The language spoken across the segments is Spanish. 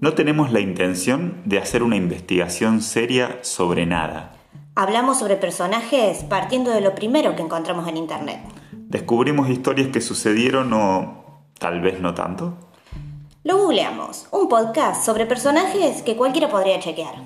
No tenemos la intención de hacer una investigación seria sobre nada. Hablamos sobre personajes partiendo de lo primero que encontramos en Internet. Descubrimos historias que sucedieron o tal vez no tanto. Lo googleamos, un podcast sobre personajes que cualquiera podría chequear.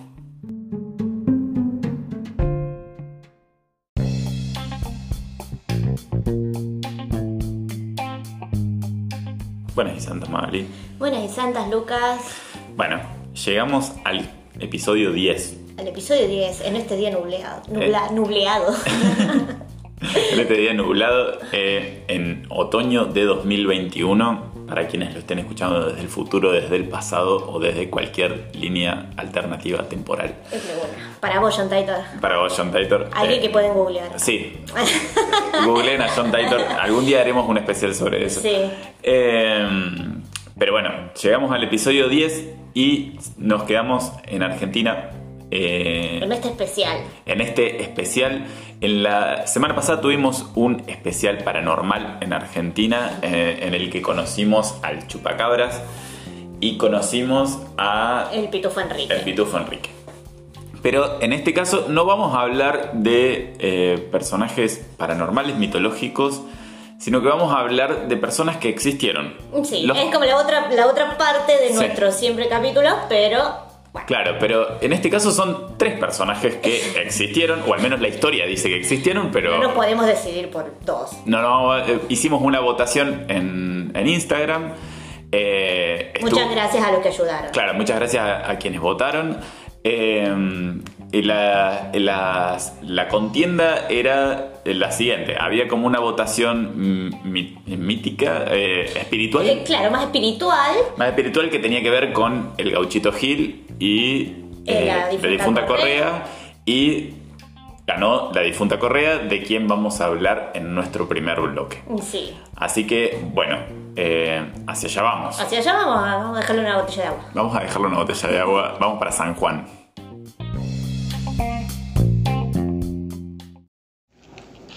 Buenas y santas, Magali. Buenas y santas, Lucas. Bueno, llegamos al episodio 10. Al episodio 10, en este día nubleado. Eh. Nubla, nubleado. En este día nublado, eh, en otoño de 2021, para quienes lo estén escuchando desde el futuro, desde el pasado o desde cualquier línea alternativa temporal. es de una. Para vos, John Titor. Para vos, John Titor. Alguien eh, que pueden googlear. Sí. Googleen a John Titor. Algún día haremos un especial sobre eso. Sí. Eh, pero bueno, llegamos al episodio 10 y nos quedamos en Argentina. eh, En este especial. en este especial. En la semana pasada tuvimos un especial paranormal en Argentina eh, en el que conocimos al chupacabras y conocimos a El pitufo Enrique. el pitufo Enrique. Pero en este caso no vamos a hablar de eh, personajes paranormales, mitológicos, sino que vamos a hablar de personas que existieron. Sí, Los- es como la otra, la otra parte de Sí. nuestro siempre capítulo, pero bueno, Claro, pero en este caso son tres personajes que existieron, o al menos la historia dice que existieron, pero... no nos podemos decidir por dos. No, no, eh, hicimos una votación en, en Instagram. eh, estuvo- Muchas gracias a los que ayudaron. Claro, muchas gracias a, a quienes votaron. Eh, y la, las- la contienda era la siguiente. Había como una votación mm, mi- mítica, eh, espiritual. Eh, claro, más espiritual. Más espiritual que tenía que ver con el gauchito Gil y Eh, la eh, difunta Correa. Y ganó la difunta Correa, de quien vamos a hablar en nuestro primer bloque. Sí. Así que, bueno, eh, hacia allá vamos. Hacia allá vamos vamos a dejarle una botella de agua. Vamos a dejarle una botella de agua. Vamos para San Juan.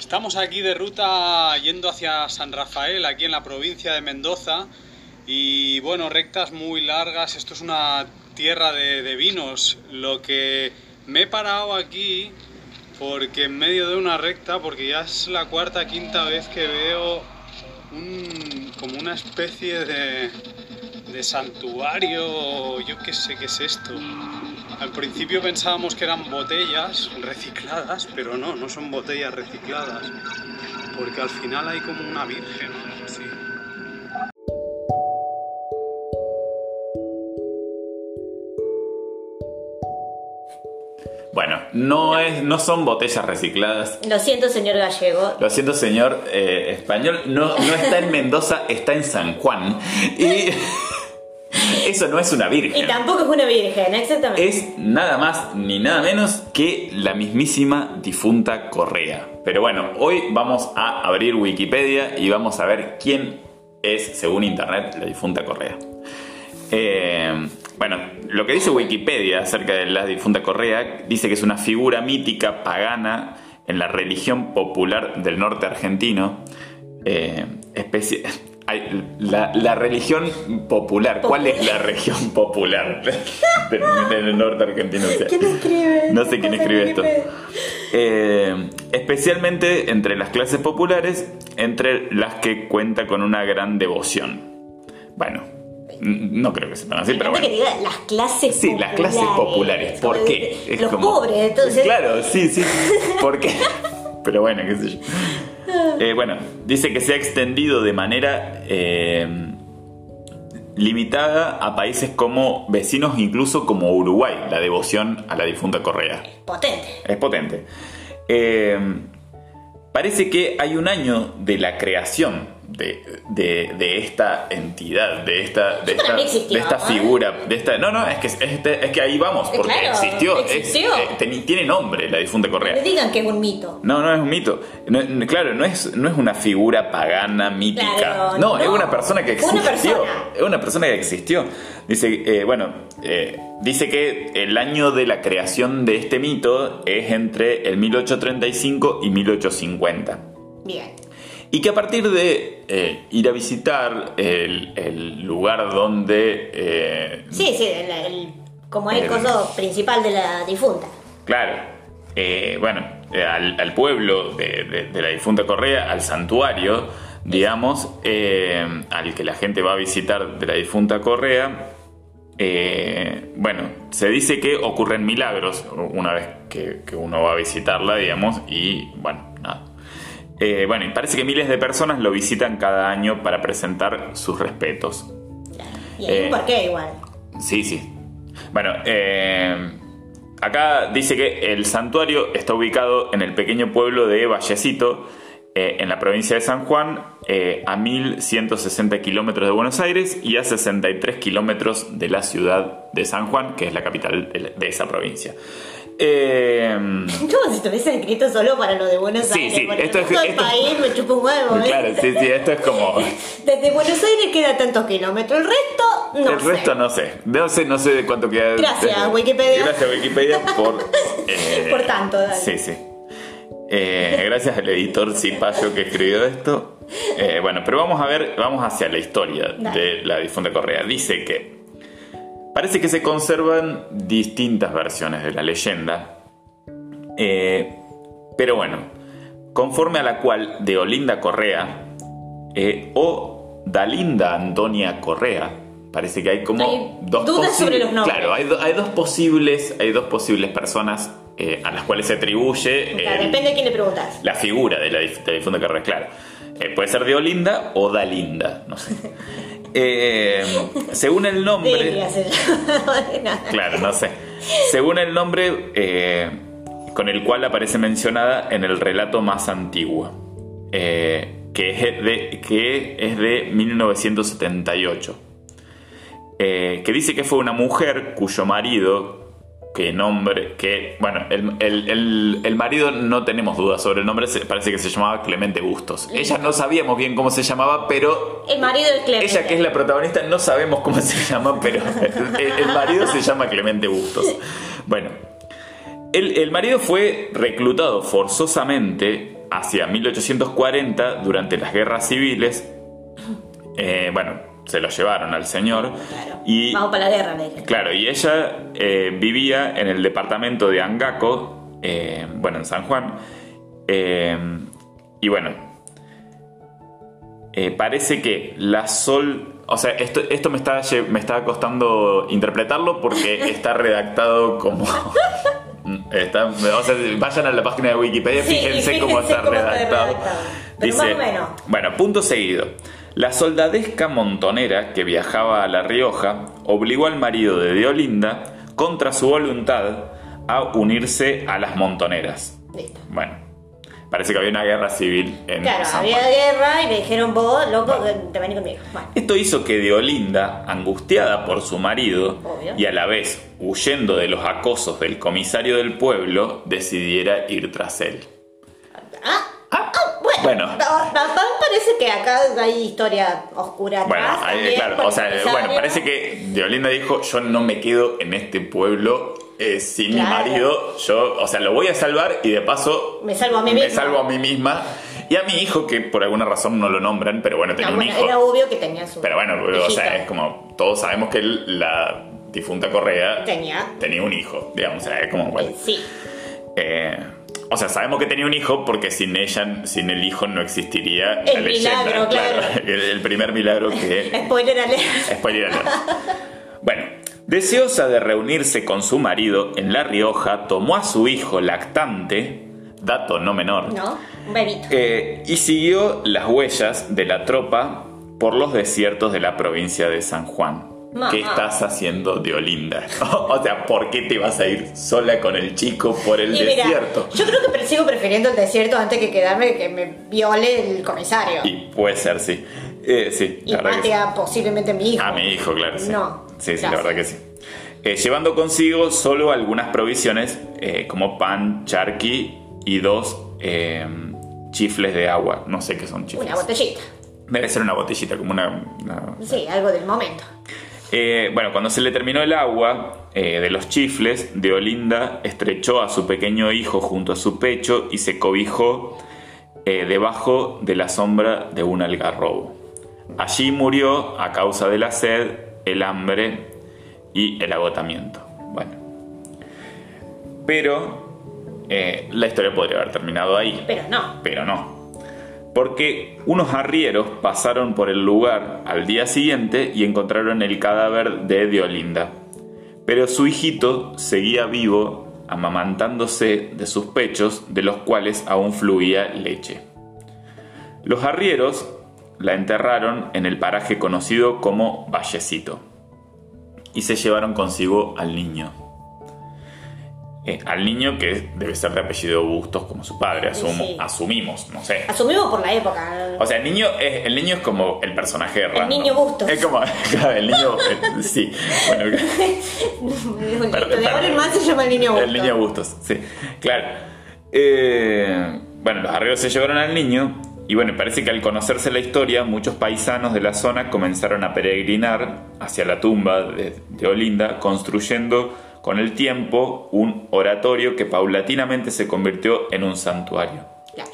Estamos aquí de ruta yendo hacia San Rafael, aquí en la provincia de Mendoza. Y bueno, rectas muy largas. Esto es una tierra de, vinos. Lo que me he parado aquí porque en medio de una recta, porque ya es la cuarta, quinta vez que veo un- como una especie de, de santuario, yo qué sé qué es esto. Al principio pensábamos que eran botellas recicladas, pero no, no son botellas recicladas, porque al final hay como una virgen o algo así. Bueno, no, es, no son botellas recicladas. Lo siento, señor gallego. Lo siento, señor eh, español. No, no está en Mendoza, está en San Juan. Y eso no es una Y virgen. tampoco es una virgen, exactamente. Es nada más ni nada menos que la mismísima difunta Correa. Pero bueno, hoy vamos a abrir Wikipedia y vamos a ver quién es, según Internet, la difunta Correa. Eh, bueno, lo que dice Wikipedia acerca de la difunta Correa dice que es una figura mítica pagana en la religión popular del norte argentino. Eh, especie- la, la religión popular. ¿Cuál es la religión popular del, del norte argentino? O sea, ¿Quién escribe? No sé quién escribe esto. Eh, especialmente entre las clases populares, entre las que cuenta con una gran devoción. Bueno, no creo que sepan así, pero bueno. que diga las clases Sí, populares. las clases populares. ¿Por Como qué? Es Los como- pobres, entonces. Claro, sí, sí. ¿Por qué? Pero bueno, qué sé yo. Eh, bueno, dice que se ha extendido de manera eh, limitada a países como vecinos, incluso como Uruguay, la devoción a la difunta Correa. Potente. Es potente. Eh, parece que hay un año de la creación de, de- de esta entidad, de esta, de esta, existió, de esta figura, de esta. No, no, es que, es, es que ahí vamos, porque Claro, existió. es- existió. eh, tiene nombre la difunta No Correa. digan que es un mito. No, no es un mito. No, no, claro, no es, no es una figura pagana, mítica. Claro, no, no. es una persona que Una existió. persona. Es una persona que existió. Dice, eh, bueno, eh, dice que el año de la creación de este mito es entre el 1835 y 1850. Bien. Y que a partir de eh, ir a visitar el, el lugar donde... eh, Sí, sí, el, el- como el coso principal de la difunta. Claro. eh, bueno, al, al pueblo de, de- de la difunta Correa, al santuario, digamos, eh, al que la gente va a visitar de la difunta Correa, eh, bueno, se dice que ocurren milagros una vez que, que uno va a visitarla, digamos, y bueno, nada. Eh, bueno, y parece que miles de personas lo visitan cada año para presentar sus respetos. Y hay Eh, un porqué igual. Sí, sí. Bueno, eh, acá dice que el santuario está ubicado en el pequeño pueblo de Vallecito, eh, en la provincia de San Juan, eh, a 1160 kilómetros de Buenos Aires y a 63 kilómetros de la ciudad de San Juan, que es la capital de esa provincia. Eh, Como si estuviese escrito solo para lo de Buenos Sí, Aires. sí, esto es- país me chupa un huevo. ¿eh? claro, sí, sí, esto es como... Desde Buenos Aires queda tantos kilómetros. El resto, no el sé. resto no sé. No sé, no sé de cuánto queda. Gracias, Wikipedia. Gracias, Wikipedia, por. eh, Por tanto, dale. Sí, sí. Eh, gracias al editor Cipayo que escribió esto. Eh, bueno, pero vamos a ver, vamos hacia la historia Dale. de la difunta Correa. Dice que parece que se conservan distintas versiones de la leyenda. Eh, pero bueno, conforme a la cual de Olinda Correa eh, o Dalinda Antonia Correa, parece que hay como Hay dos dudas posi- sobre los nombres. Claro, hay, do- hay dos posibles, hay dos posibles personas eh, a las cuales se atribuye Claro, depende de quién le preguntas. la figura de la, dif- de la difunta Correa, claro. Puede ser de Olinda o Dalinda, no sé. Eh, según el nombre. Claro, no sé. Según el nombre eh, con el cual aparece mencionada en el relato más antiguo, eh, que, es de, que es de 1978, eh, que dice que fue una mujer cuyo marido, que nombre, que, bueno, el, el- el- el marido no tenemos dudas sobre el nombre, parece que se llamaba Clemente Bustos. Ella no sabíamos bien cómo se llamaba, pero El marido de Clemente. ella, que es la protagonista, no sabemos cómo se llama, pero el, marido se llama Clemente Bustos. Bueno, el, el marido fue reclutado forzosamente hacia 1840 durante las guerras civiles. Eh, bueno, se lo llevaron al señor. Claro. Y, Vamos para la guerra, le. Claro, y ella eh, vivía en el departamento de Angaco, eh, bueno, en San Juan. Eh, y bueno, parece que la Sol... O sea, esto, esto me, está, me está costando interpretarlo porque está redactado como... Está, o sea, vayan a la página de Wikipedia, Sí, fíjense cómo está cómo está redactado. más o menos. Bueno, punto seguido. La soldadesca montonera que viajaba a La Rioja obligó al marido de Deolinda, contra su voluntad, a unirse a las montoneras. Listo. Bueno, parece que había una guerra civil en Claro, San había Juan. guerra y le dijeron vos, loco, te venís conmigo. Bueno. Esto hizo que Deolinda, angustiada por su marido Obvio. y a la vez huyendo de los acosos del comisario del pueblo, decidiera ir tras él. Ah, Ah, bueno. bueno. No, no, no, parece que acá hay historia oscura atrás. Bueno, también, claro, o sea, bueno, parece que Deolinda dijo, yo no me quedo en este pueblo eh, sin Claro. mi marido, yo, o sea, lo voy a salvar y de paso Me salvo a mí me misma. salvo a mí misma y a mi hijo, que por alguna razón no lo nombran, pero bueno, tenía No, un bueno, hijo. era obvio que tenía su. Pero bueno, o sea, es como, todos sabemos que la difunta Correa Tenía. tenía un hijo, digamos, o sea, es como, bueno, Sí. eh, o sea, sabemos que tenía un hijo porque sin ella, sin el hijo no existiría El la leyenda. milagro, claro. El, el primer milagro que Spoiler alert. Spoiler alert. Bueno, deseosa de reunirse con su marido en La Rioja, tomó a su hijo lactante, dato no menor, ¿No? Un bebito. eh, y siguió las huellas de la tropa por los desiertos de la provincia de San Juan. ¿Qué estás haciendo de Olinda? o sea, ¿por qué te vas a ir sola con el chico por el Y mira, desierto? yo creo que sigo prefiriendo el desierto antes que quedarme que me viole el comisario. Y puede ser, sí. Eh, sí, Y la verdad que sí. mate a posiblemente a mi hijo. A mi hijo, claro, sí. No. Sí, sí, la verdad que sí. Eh, llevando consigo solo algunas provisiones eh, como pan, charqui y dos eh, chifles de agua. No sé qué son chifles. Una botellita. Debe ser una botellita, como una... una- Sí, algo del momento. Eh, bueno, cuando se le terminó el agua eh, de los chifles, Deolinda estrechó a su pequeño hijo junto a su pecho y se cobijó eh, debajo de la sombra de un algarrobo. Allí murió a causa de la sed, el hambre y el agotamiento. Bueno, pero la historia podría haber terminado ahí. Pero no. Pero no. Porque unos arrieros pasaron por el lugar al día siguiente y encontraron el cadáver de Deolinda. Pero su hijito seguía vivo, amamantándose de sus pechos, de los cuales aún fluía leche. Los arrieros la enterraron en el paraje conocido como Vallecito y se llevaron consigo al niño. Eh, al niño que debe ser de apellido Bustos como su padre, asumo- Sí. asumimos, no sé. Asumimos por la época. O sea, el niño es, el niño es como el personaje de random. niño Bustos. Es como, claro, el niño, eh, sí. Bueno, de ahora en más se llama el niño Bustos. El niño Bustos, sí. Claro. Eh, bueno, los arrieros se llevaron al niño y bueno, parece que al conocerse la historia, muchos paisanos de la zona comenzaron a peregrinar hacia la tumba de, de Olinda, construyendo con el tiempo un oratorio que paulatinamente se convirtió en un santuario. Claro.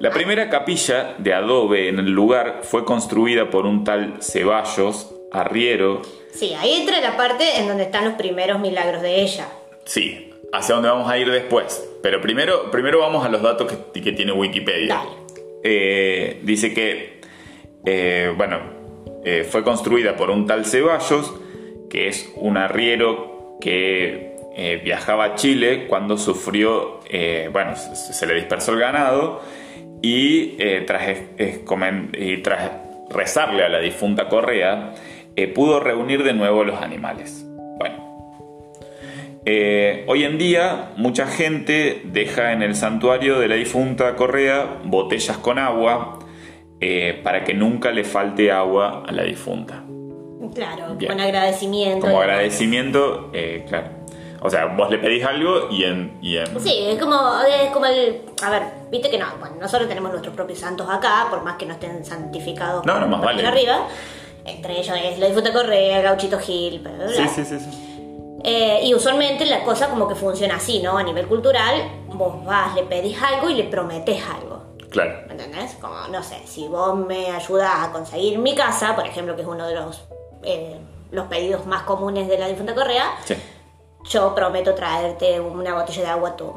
La primera capilla de adobe en el lugar fue construida por un tal Ceballos, arriero, Sí, ahí entra la parte en donde están los primeros milagros de ella. Sí, hacia dónde vamos a ir después. Pero primero, primero vamos a los datos que, que tiene Wikipedia. Dale. Eh, dice que, eh, bueno, eh, fue construida por un tal Ceballos, que es un arriero que eh, viajaba a Chile cuando sufrió, eh, bueno, se, le dispersó el ganado y eh, y tras rezarle a la difunta Correa, pudo reunir de nuevo los animales. Bueno, hoy en día mucha gente deja en el santuario de la difunta Correa botellas con agua para que nunca le falte agua a la difunta. Claro, Bien. con agradecimiento. Como agradecimiento, eh, claro. O sea, vos le pedís algo y en... Y en Sí, es como, es como el. A ver, viste que no. Bueno, nosotros tenemos nuestros propios santos acá, por más que no estén santificados No, no, más vale. arriba. Entre ellos es la difunta Correa, Gauchito Gil, bla, bla, bla. sí, sí, sí, sí. Eh, y usualmente la cosa como que funciona así, ¿no? A nivel cultural, vos vas, le pedís algo y le prometés algo. Claro. ¿Me entendés? Como, no sé, si vos me ayudás a conseguir mi casa, por ejemplo, que es uno de los, eh, los pedidos más comunes de la difunta Correa, Sí. yo prometo traerte una botella de agua tú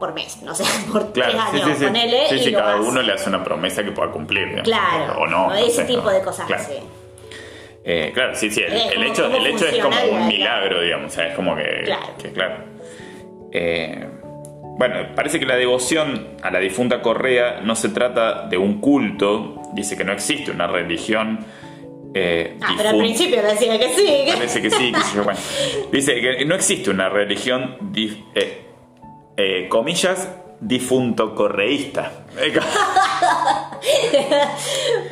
por mes, no sé, por Claro, tres años, sí, sí. ponele Sí, y lo cada uno le hace una promesa que pueda cumplir. Claro, O no. no ese sé, tipo de cosas Claro. así. Eh, claro, sí, sí. El, Es el como- hecho, como el hecho es como un milagro, digamos. O sea, es como que. Claro. que, claro. Eh, bueno, parece que la devoción a la difunta Correa no se trata de un culto. Dice que no existe una religión. Eh, Ah, pero al principio decía que sí. que- Parece que sí, bueno. Dice que no existe una religión, dif- eh, eh, comillas, difunto correísta.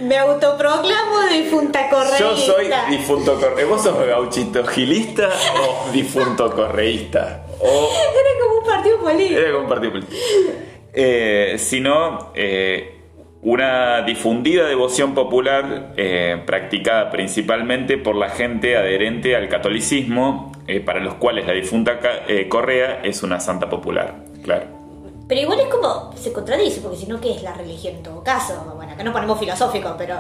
Me autoproclamo difunta correísta. Yo soy difunto correísta. ¿Vos sos gauchito gilista o difunto correísta? O Era como un partido político. era como un partido político. Sino eh, una difundida devoción popular eh, practicada principalmente por la gente adherente al catolicismo, eh, para los cuales la difunta eh, Correa es una santa popular. Claro. Pero igual es como, se contradice, porque si no, ¿qué es la religión en todo caso? Bueno, acá no ponemos filosófico, pero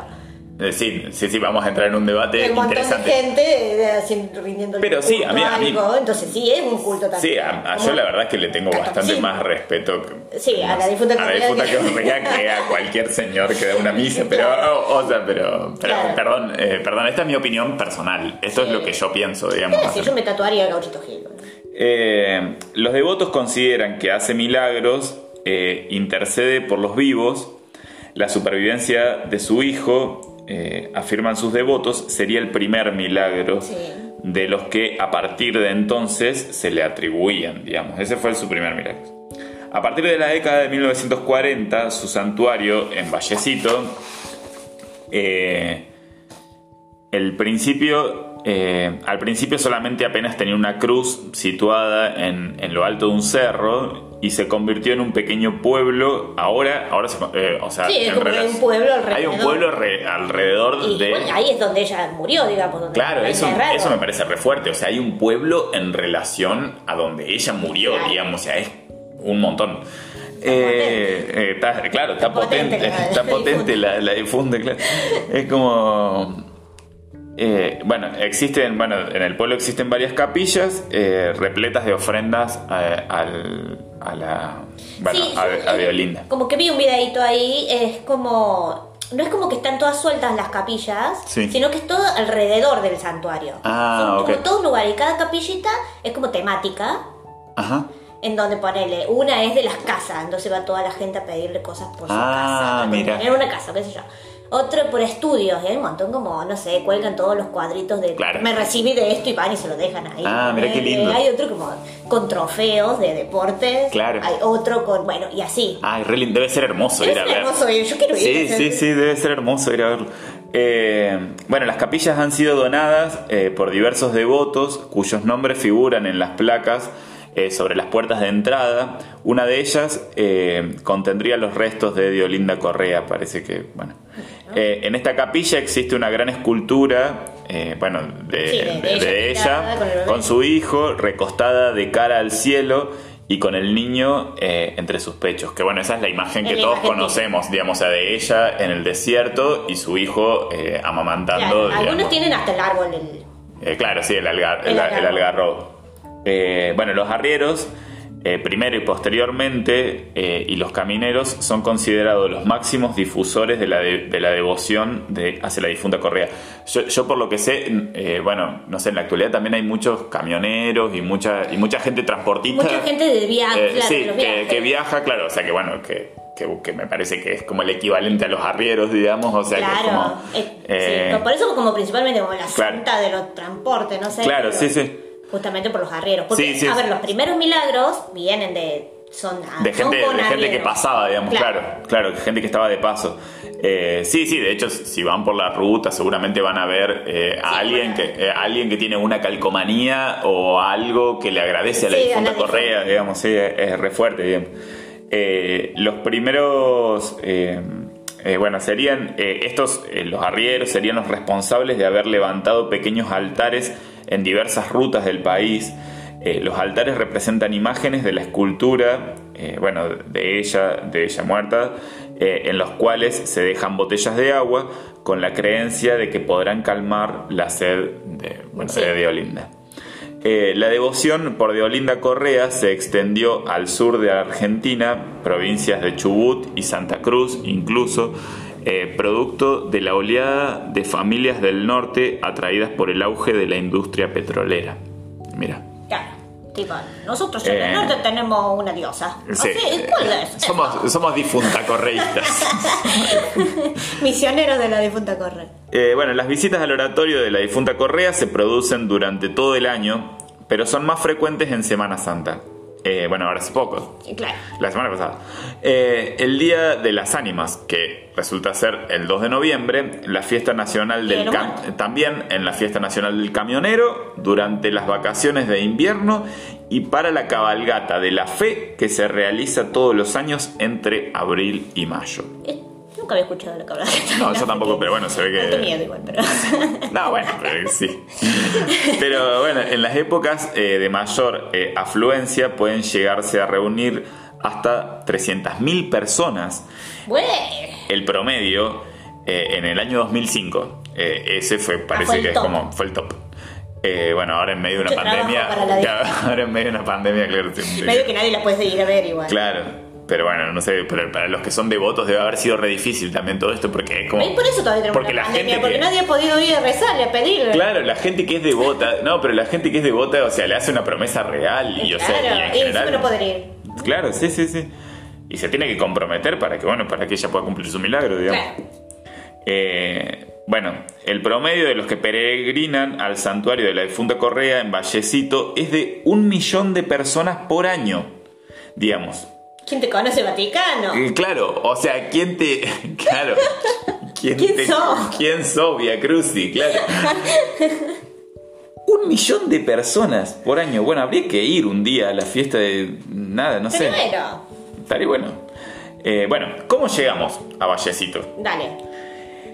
Eh, sí, sí, sí, vamos a entrar en un debate hay un montón de interesante. gente eh, haciendo, rindiendo Pero sí, a mí- a mí- algo, entonces sí es un culto también. Sí, a, a yo la verdad es que le tengo bastante más respeto que, Sí, a la difunta a la difunta que- que a cualquier señor que da una misa, pero, o, o sea, pero, pero- Claro. perdón, eh, perdón, esta es mi opinión personal, esto es lo que yo pienso, digamos. ¿Qué decir? Yo me tatuaría Gauchito Gil. Eh, los devotos consideran que hace milagros, intercede por los vivos, la supervivencia de su hijo, eh, afirman sus devotos, sería el primer milagro Sí. de los que a partir de entonces se le atribuían, digamos. Ese fue su primer milagro. A partir de la década de 1940, su santuario en Vallecito, eh, el principio, eh, al principio solamente apenas tenía una cruz situada en, en lo alto de un cerro y se convirtió en un pequeño pueblo. Ahora, ahora se, eh, o sea, Sí, es en como que hay un pueblo alrededor. Hay un pueblo re- alrededor Y de. bueno, ahí es donde ella murió, digamos. Donde Claro, la eso, eso me parece re fuerte. O sea, hay un pueblo en relación a donde ella murió, Claro. digamos. O sea, es un montón. Eh, eh, está- claro, está Potente potente, la- está potente la, la difunta, claro. Es como... eh, bueno, existen, bueno, en el pueblo existen varias capillas eh, repletas de ofrendas eh, al, a la, bueno, Sí, a, a eh, Violinda. Como que vi un videito ahí, es como. No es como que están todas sueltas las capillas, Sí. sino que es todo alrededor del santuario. Ah, Son ok. como todo un lugar y cada capillita es como temática, Ajá. en donde ponele, una es de las casas, entonces va toda la gente a pedirle cosas por su Ah, casa, mira. tener una casa, qué sé yo. Otro por estudios, hay un montón como, no sé, cuelgan todos los cuadritos de Claro. me recibí de esto y van y se lo dejan ahí. Ah, mira qué Eh, lindo. Hay otro como con trofeos de deportes. Claro. Hay otro con, bueno, y así. Ay, re lindo. debe ser hermoso Debe ir a ver. hermoso ir, yo quiero ir. Sí, sí, sí, debe ser hermoso ir a verlo. Eh, bueno, las capillas han sido donadas eh, por diversos devotos cuyos nombres figuran en las placas eh, sobre las puertas de entrada. Una de ellas eh, contendría los restos de Diolinda Correa, parece que, bueno. Eh, en esta capilla existe una gran escultura, eh, bueno, de, Sí, de- de de- ella con su hijo, recostada de cara al cielo y con el niño eh, entre sus pechos. Que bueno, esa es la imagen que la todos imagen conocemos, digamos, o sea, de ella en el desierto y su hijo eh, amamantando. Claro, digamos. algunos tienen hasta el árbol. el- Eh, claro, sí, el, algar, El el, algarrobo. Eh, bueno, los arrieros, eh, primero y posteriormente, eh, y los camineros son considerados los máximos difusores de la, de, de la devoción de, hacia la difunta Correa. Yo, yo por lo que sé, eh, bueno, no sé, en la actualidad también hay muchos camioneros y mucha, y mucha gente transportista. Mucha gente de viaje, claro, sí, que, viaja, claro, o sea que bueno, que, que, que me parece que es como el equivalente a los arrieros, digamos, o sea que es como... eh, eh, por eso como principalmente como la claro. de los transportes, no sé. Claro, pero sí, sí. Justamente por los arrieros. Porque, Sí, sí. a ver, los primeros milagros vienen de... Son, de son gente, de gente que pasaba, digamos, Claro. claro, gente que estaba de paso. Eh, sí, sí, de hecho, si van por la ruta, seguramente van a ver eh, a Sí, alguien bueno. que eh, a alguien que tiene una calcomanía o algo que le agradece a la Sí, difunta. Correa, digamos, sí, es, es re fuerte, digamos. Eh, los primeros. eh, eh, bueno, serían eh, estos, eh, los arrieros serían los responsables de haber levantado pequeños altares en diversas rutas del país. Eh, los altares representan imágenes de la escultura, eh, bueno, de ella, de ella muerta, eh, en los cuales se dejan botellas de agua con la creencia de que podrán calmar la sed de, bueno, Sí. de Diolinda. La devoción por Deolinda Correa se extendió al sur de Argentina, provincias de Chubut y Santa Cruz incluso, eh, producto de la oleada de familias del norte atraídas por el auge de la industria petrolera. Mira. Claro. Tipo, nosotros en Eh, el norte tenemos una diosa. Sí, sé, ¿cuál eh, es? somos, somos difunta correístas. Misioneros de la difunta Corre. Eh, bueno, las visitas al oratorio de la difunta Correa se producen durante todo el año, pero son más frecuentes en Semana Santa. Eh, bueno, ahora hace poco, Claro. la semana pasada. Eh, el Día de las Ánimas, que resulta ser el 2 de noviembre, la fiesta nacional del también en la fiesta nacional del camionero, durante las vacaciones de invierno y para la cabalgata de la fe que se realiza todos los años entre abril y mayo. Nunca había escuchado la cabra. No, yo tampoco, pero bueno, se ve que- miedo igual, pero... No, bueno, pero sí. Pero bueno, en las épocas eh, de mayor eh, afluencia pueden llegarse a reunir hasta 300.000 personas. Bueno, El promedio eh, en el año 2005, eh, ese fue, parece fue el que es como fue el top. Eh, bueno, ahora en medio de una pandemia. claro, ahora en medio de una pandemia, claro. medio que nadie la puede ir a ver igual. Claro. Pero bueno, no sé, pero para los que son devotos debe haber sido re difícil también todo esto porque es como... Y por eso todavía tenemos Porque una la pandemia, gente porque que- nadie ha podido ir a rezarle, a pedirle. Claro, la gente que es devota, no, pero la gente que es devota, o sea, le hace una promesa real y, o sea, claro, y en y no poder ir. Claro, sí, sí, sí. Y se tiene que comprometer para que, bueno, para que ella pueda cumplir su milagro, digamos. Claro. Eh, bueno, el promedio de los que peregrinan al santuario de la difunta Correa en Vallecito es de un millón de personas por año, digamos. ¿Quién te conoce Vaticano? Eh, Claro, o sea, ¿quién te. Claro. ¿Quién, ¿Quién te- sos? ¿Quién sos, Via Cruci? Claro. Un millón de personas por año. Bueno, habría que ir un día a la fiesta de. Nada, no sé. Primero, Estaría bueno. Eh, bueno, ¿cómo llegamos a Vallecito? dale.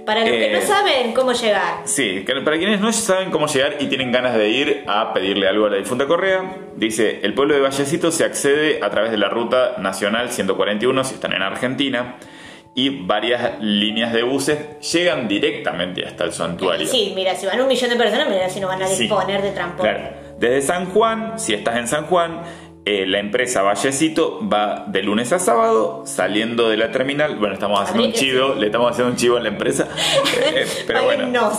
Para los que Eh, no saben cómo llegar. Sí, para quienes no saben cómo llegar y tienen ganas de ir a pedirle algo a la difunta Correa, dice, el pueblo de Vallecito se accede a través de la ruta nacional 141 si están en Argentina y varias líneas de buses llegan directamente hasta el santuario. Sí, mira, si van un millón de personas, mira si no van a Sí. disponer de transporte. Claro. Desde San Juan, si estás en San Juan, eh, la empresa Vallecito va de lunes a sábado saliendo de la terminal. Bueno, estamos haciendo un chivo, le estamos haciendo un chivo en la empresa. Eh, eh, pero bueno.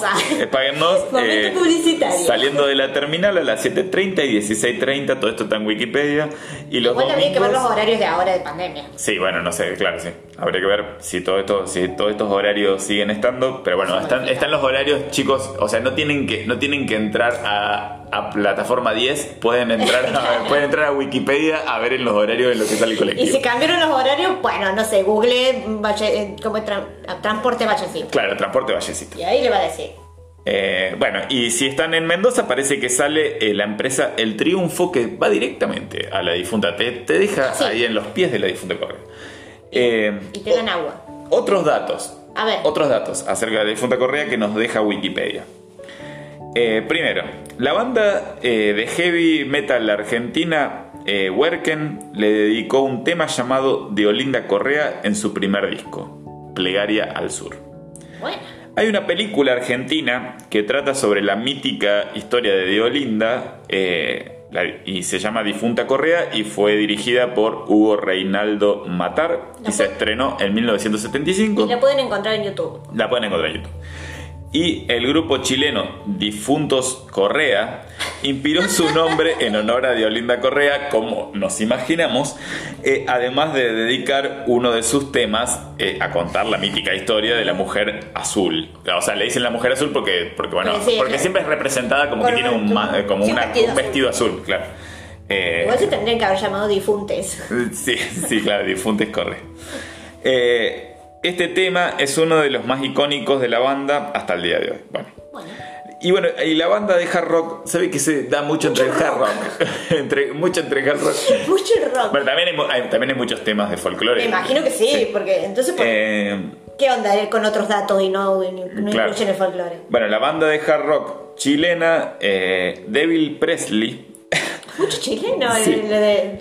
Páguennos. Eh, publicitario. Saliendo de la terminal a las 7.30 y 16.30, todo esto está en Wikipedia. Y los Igual habría que ver los horarios de ahora de pandemia. Sí, bueno, no sé, claro, sí. Habría que ver si todo esto, si todos estos horarios siguen estando, pero bueno, están, están los horarios, chicos, o sea, no tienen que, no tienen que entrar a, a plataforma 10, pueden entrar a, pueden entrar a Wikipedia a ver en los horarios en los que sale el Y colectivo. si cambiaron los horarios, bueno, no sé, google Valle- eh, como tra- transporte Vallecito. Claro, transporte Vallecito. Y ahí le va a decir. Eh, bueno, y si están en Mendoza, parece que sale eh, la empresa El Triunfo que va directamente a la difunta. Te, te deja Sí. ahí en los pies de la difunta Correa. Eh, Y te dan agua. Otros datos. A ver. Otros datos acerca de la difunta Correa que nos deja Wikipedia. Eh, primero, la banda eh, de heavy metal argentina eh, Werken le dedicó un tema llamado De Olinda Correa en su primer disco, Plegaria al Sur. Bueno, Hay una película argentina que trata sobre la mítica historia de Deolinda eh, y se llama Difunta Correa y fue dirigida por Hugo Reinaldo Matar y se estrenó en 1975. y la pueden encontrar en YouTube. La pueden encontrar en YouTube. Y el grupo chileno Difuntos Correa inspiró su nombre en honor a Diolinda Correa, como nos imaginamos, eh, además de dedicar uno de sus temas eh, a contar la mítica historia de la mujer azul. O sea, le dicen la mujer azul porque, porque bueno, Porque sí, porque claro. siempre es representada como que tiene un, como un una- vestido un vestido azul, claro. Eh, Igual se tendrían que haber llamado difuntes. Sí, sí, claro, Difuntes corre. Eh, este tema es uno de los más icónicos de la banda hasta el día de hoy. Bueno. Bueno, Y bueno, y la banda de hard rock, ¿sabe que se da mucho entre el hard rock? entre, mucho entre el hard rock. mucho rock. Bueno, también hay, también hay muchos temas de folclore. Me imagino que sí, porque entonces, ¿por Eh, ¿qué onda él con otros datos y no, no Claro. incluyen el folclore? bueno, la banda de hard rock chilena, eh, Devil Presley, Mucho chileno Sí.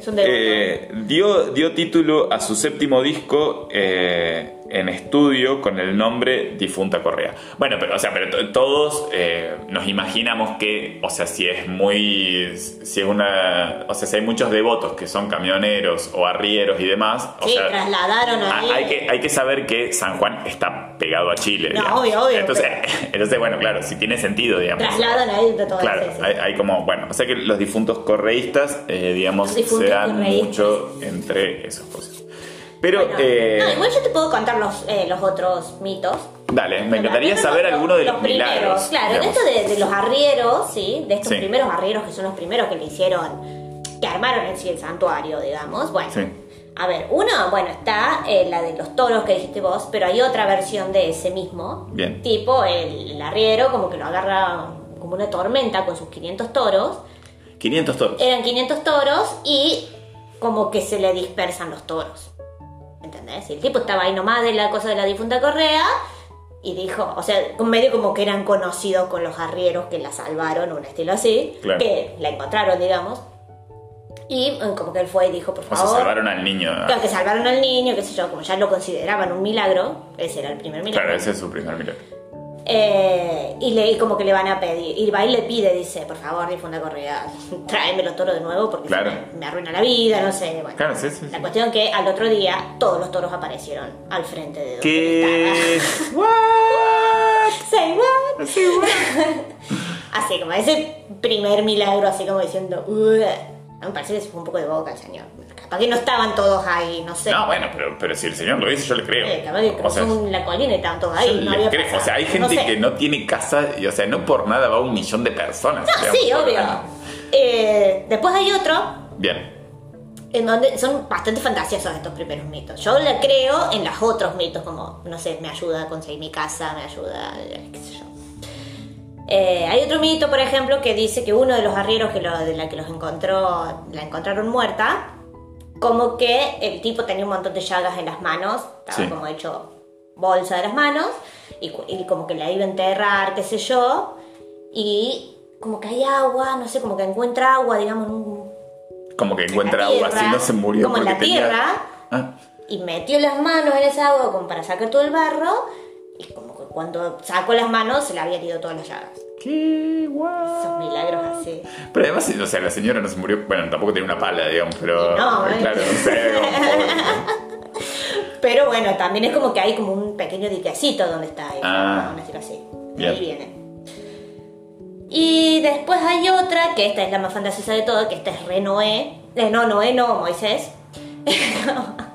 son de Eh, dio, dio título a su séptimo disco eh, en estudio con el nombre Difunta Correa. Bueno, pero, o sea, pero to- todos eh, nos imaginamos que, o sea, si es muy. Si es una. O sea, si hay muchos devotos que son camioneros o arrieros y demás. O Sí, sea, trasladaron a- hay, que, hay que saber que San Juan está pegado a Chile. No, digamos. obvio, obvio, Entonces, entonces, bueno, claro, si tiene sentido, digamos. Trasladan ahí de todo Claro, hay, hay como, bueno, o sea que los difuntos correístas, eh, digamos, se dan correístas. mucho entre esas cosas. Pero, Bueno, eh, no, igual yo te puedo contar los, eh, los otros mitos. dale, me encantaría Bueno, saber alguno de los, primeros, milagros. Claro, digamos. de esto de, de los arrieros, ¿sí? De estos Sí. primeros arrieros que son los primeros que le hicieron, que armaron en sí el santuario, digamos. Bueno, Sí. a ver, uno, bueno, está eh, la de los toros que dijiste vos, pero hay otra versión de ese mismo. Bien. Tipo, el, el arriero como que lo agarra como una tormenta con sus 500 toros. 500 toros. Eran 500 toros y como que se le dispersan los toros. ¿Entendés? Y el tipo estaba ahí nomás de la cosa de la difunta Correa y dijo, o sea, medio como que eran conocidos con los arrieros que la salvaron, un estilo así, Claro. que la encontraron, digamos. Y eh, como que él fue y dijo, por o sea, favor. salvaron al niño. Claro, que salvaron al niño, qué sé yo, como ya lo consideraban un milagro, ese era el primer milagro. Claro, ese es su primer milagro. Eh, y, le, y como que le van a pedir, y va y le pide, dice, por favor, difunda Correa, tráeme los toros de nuevo porque Claro. me, me arruina la vida, no sé. Bueno. Claro, sí, sí, La sí. cuestión que al otro día todos los toros aparecieron al frente de donde ¿Qué? estaba. Say what? así como ese primer milagro, así como diciendo, Me parece que se fue un poco de boca el señor. Capaz que no estaban todos ahí, no sé. No, bueno, pero, pero si el señor lo dice, yo le creo. Eh, capaz que cruzó la colina y estaban todos yo ahí. no le había creo. pasado. O sea, hay No gente sé. que no tiene casa y, o sea, no por nada va un millón de personas. No, sí, obvio. Eh, después hay otro Bien. en donde son bastante fantasiosos estos primeros mitos. Yo le creo en los otros mitos, como, no sé, me ayuda a conseguir mi casa, me ayuda, eh, qué sé yo. Eh, hay otro mito, por ejemplo, que dice que uno de los arrieros que lo- de la que los encontró, la encontraron muerta, como que el tipo tenía un montón de llagas en las manos, estaba Sí. como hecho bolsa de las manos y, y como que la iba a enterrar, qué sé yo, y como que hay agua, no sé, como que encuentra agua, digamos, un- Como que en encuentra agua, si no se murió como en la tenía- tierra, Ah, y metió las manos en esa agua como para sacar todo el barro, y como cuando sacó las manos se le habían ido todas las llagas. qué guay. Esos milagros así. Pero además, o sea, la señora no se murió, bueno, tampoco tenía una pala, digamos, pero Y no, ¿eh? claro, no sé, como pobre. Pero bueno, también es como que hay como un pequeño diquecito donde está ahí, Ah. vamos a decirlo así. Bien. ahí viene. Y después hay otra, que esta es la más fantasiosa de todo, que esta es Re Noé. Eh, no, Noé no, Moisés.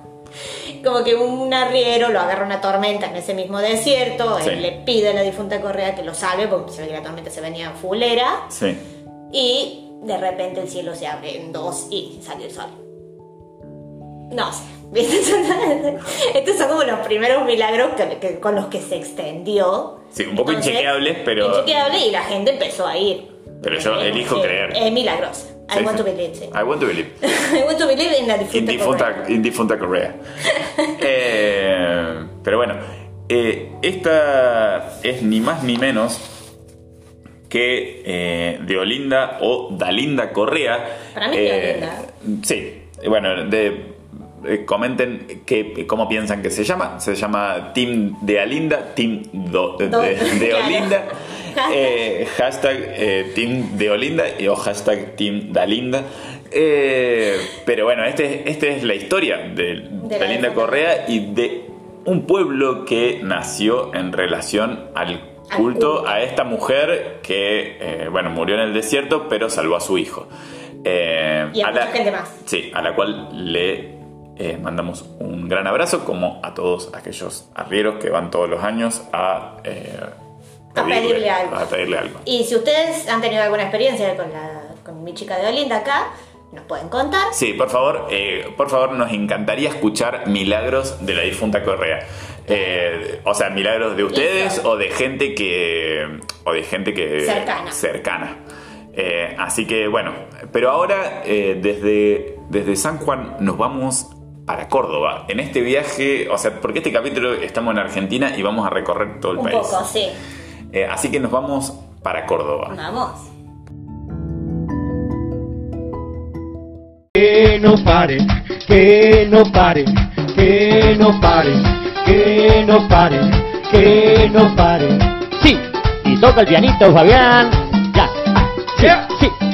como que un arriero lo agarra una tormenta en ese mismo desierto, Sí. él le pide a la difunta Correa que lo salve, porque se ve que la tormenta se venía fulera, Sí. y de repente el cielo se abre en dos y sale el sol. No sé. Estos son como los primeros milagros que- que- con los que se extendió. Sí, un poco inchequeables, pero- Inchequeable y la gente empezó a ir. Pero yo elijo creer. Es milagrosa. I Sí, want to believe, sí. I want to believe. I want to believe in la difunta. Indifunta, Correa. indifunta Correa. Eh, pero bueno, eh, esta es ni más ni menos que eh, de Olinda o Dalinda Correa. Para mí es Eh, Deolinda. Sí, bueno, de, eh, comenten que, cómo piensan que se llama. Se llama Team de Alinda, Team do- de, de claro. Olinda. Eh, hashtag eh, Team de Olinda y o hashtag Team Dalinda. Eh, pero bueno, este, este es la historia de, De la Dalinda. Correa y de un pueblo que nació en relación al culto culto. a esta mujer que, eh, bueno, murió en el desierto, pero salvó a su hijo. Y a la- mucha gente más. Sí, a la cual le eh, mandamos un gran abrazo, como a todos aquellos arrieros que van todos los años a, eh, A pedirle algo. A pedirle algo. Y si ustedes han tenido alguna experiencia con, la, con mi chica de Olinda acá, nos pueden contar. Sí, por favor, eh, por favor, nos encantaría escuchar milagros de la difunta Correa. Eh, o sea, milagros de ustedes Listo. o de gente que. o de gente que. Cercana. cercana. Eh, así que bueno, pero ahora eh, desde, desde San Juan nos vamos para Córdoba. En este viaje, o sea, porque este capítulo estamos en Argentina y vamos a recorrer todo el Un país. poco, sí. Eh, así que nos vamos para Córdoba. Vamos. Que no pare, que no pare, que no pare, que no pare, que no pare. Sí, y toca el pianito, Fabián. Ya, ah, sí, sí.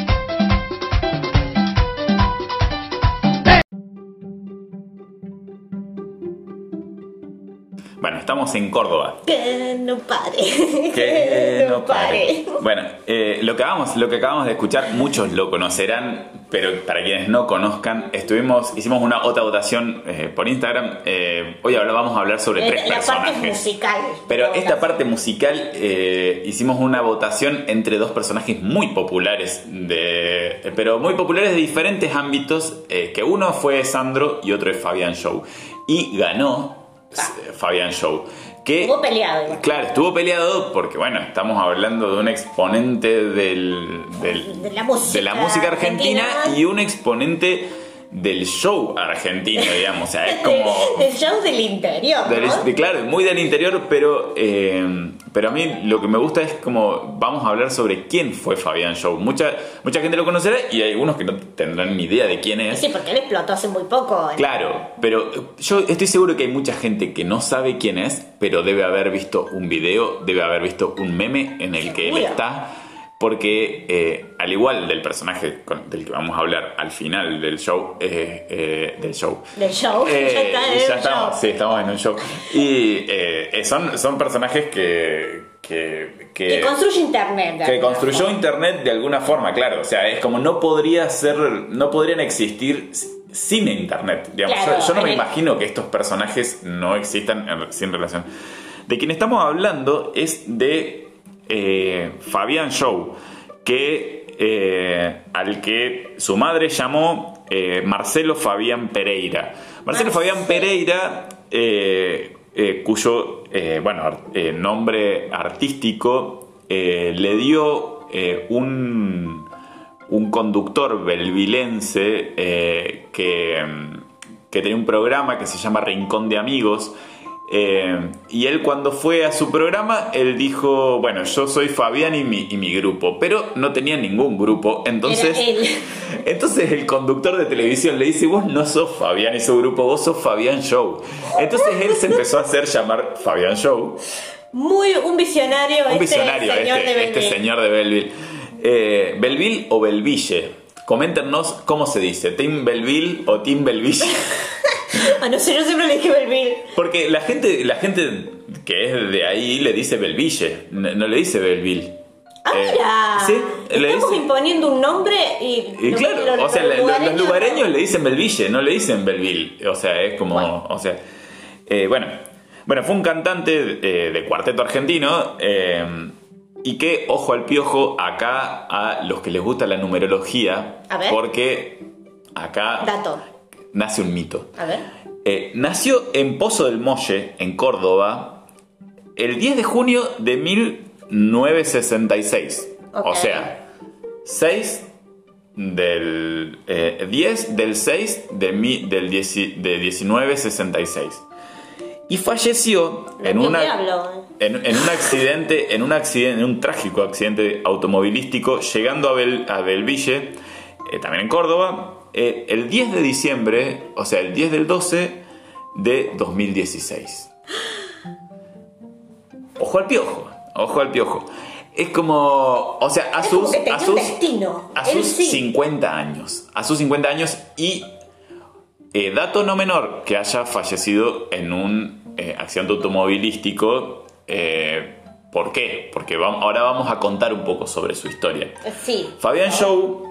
Bueno, estamos en Córdoba. Que no pare. Que no pare. Bueno, eh, lo, que acabamos, lo que acabamos de escuchar, muchos lo conocerán, pero para quienes no conozcan, estuvimos, hicimos una otra votación eh, por Instagram. Eh, hoy vamos a hablar sobre tres La parte personajes. musical. Pero esta parte musical hicimos una votación entre dos personajes muy populares, de, pero muy populares de diferentes ámbitos, que uno fue Sandro y otro es Fabián Show. Y ganó Fabián Show. Que, Estuvo peleado. Claro, estuvo peleado porque, bueno, estamos hablando de un exponente del, del- De la música de la música argentina, argentina. y un exponente del show argentino, digamos. O sea, es como... El show del interior. Del- ¿no? de- claro, muy del interior, pero, eh, pero a mí lo que me gusta es como vamos a hablar sobre quién fue Fabián Show. Mucha, mucha gente lo conocerá y hay algunos que no tendrán ni idea de quién es. Sí, porque él explotó hace muy poco. Claro, pero yo estoy seguro que hay mucha gente que no sabe quién es, pero debe haber visto un video, debe haber visto un meme en el que él está. Porque eh, al igual del personaje con- del que vamos a hablar al final del show, eh, eh, del show, Del show. eh, ya está en ya estamos, show. sí, estamos en un show. Y eh, son, son personajes que, que, Que construye internet. que construyó forma. internet de alguna forma, claro. O sea, es como no podría ser, no podrían existir sin internet. Digamos. Claro, yo, yo no me el- imagino que estos personajes no existan en- sin relación. De quien estamos hablando es de eh, Fabián Show, que eh, al que su madre llamó eh, Marcelo Fabián Pereira. Marcelo. Fabián Pereira, eh, cuyo bueno, nombre artístico le dio un, un conductor belvilense que, que tenía un programa que se llama Rincón de Amigos. Eh, y él cuando fue a su programa, él dijo, bueno, yo soy Fabián y mi, y mi grupo, pero no tenía ningún grupo, entonces... Entonces el conductor de televisión le dice, vos no sos Fabián y su grupo, vos sos Fabián Show. Entonces él se empezó a hacer llamar Fabián Show. Muy un visionario, Un este visionario señor este, de este señor de Belleville. Eh, ¿Belleville o Belville? Coméntenos cómo se dice, ¿Team Belleville o Team Belville? Ah, no sé, yo siempre le dije Belville. Porque la gente, la gente que es de ahí le dice Belville, no, no le dice Belleville. Ah, Eh, mira. sí, le Estamos dice- imponiendo un nombre y. Claro, los- o sea, los lugareños le dicen Belville, no le dicen Belville. O sea, es como. Bueno. O sea. eh, bueno. Bueno, fue un cantante eh, de cuarteto argentino. y que, ojo al piojo, acá a los que les gusta la numerología. A ver. Porque acá Dato. nace un mito. A ver. Eh, nació en Pozo del Molle, en Córdoba, el 10 de junio de 1966. Ok. O sea, 6 del eh, 10 del 6 de, mi- del 10 de 1966. Y falleció en, una, diablo. en, en un accidente, en un accidente, en un trágico accidente automovilístico, llegando a, Bel, a Belville, eh, también en Córdoba, eh, el 10 de diciembre, o sea, el 10 del 12 de 2016. Ojo al piojo, ojo al piojo. Es como, o sea, a Es sus, a sus, destino. a Él sus sí. 50 años, a sus 50 años y eh, dato no menor que haya fallecido en un eh, accidente automovilístico. eh, ¿Por qué? Porque vam- ahora vamos a contar un poco sobre su historia. Sí. Fabián Show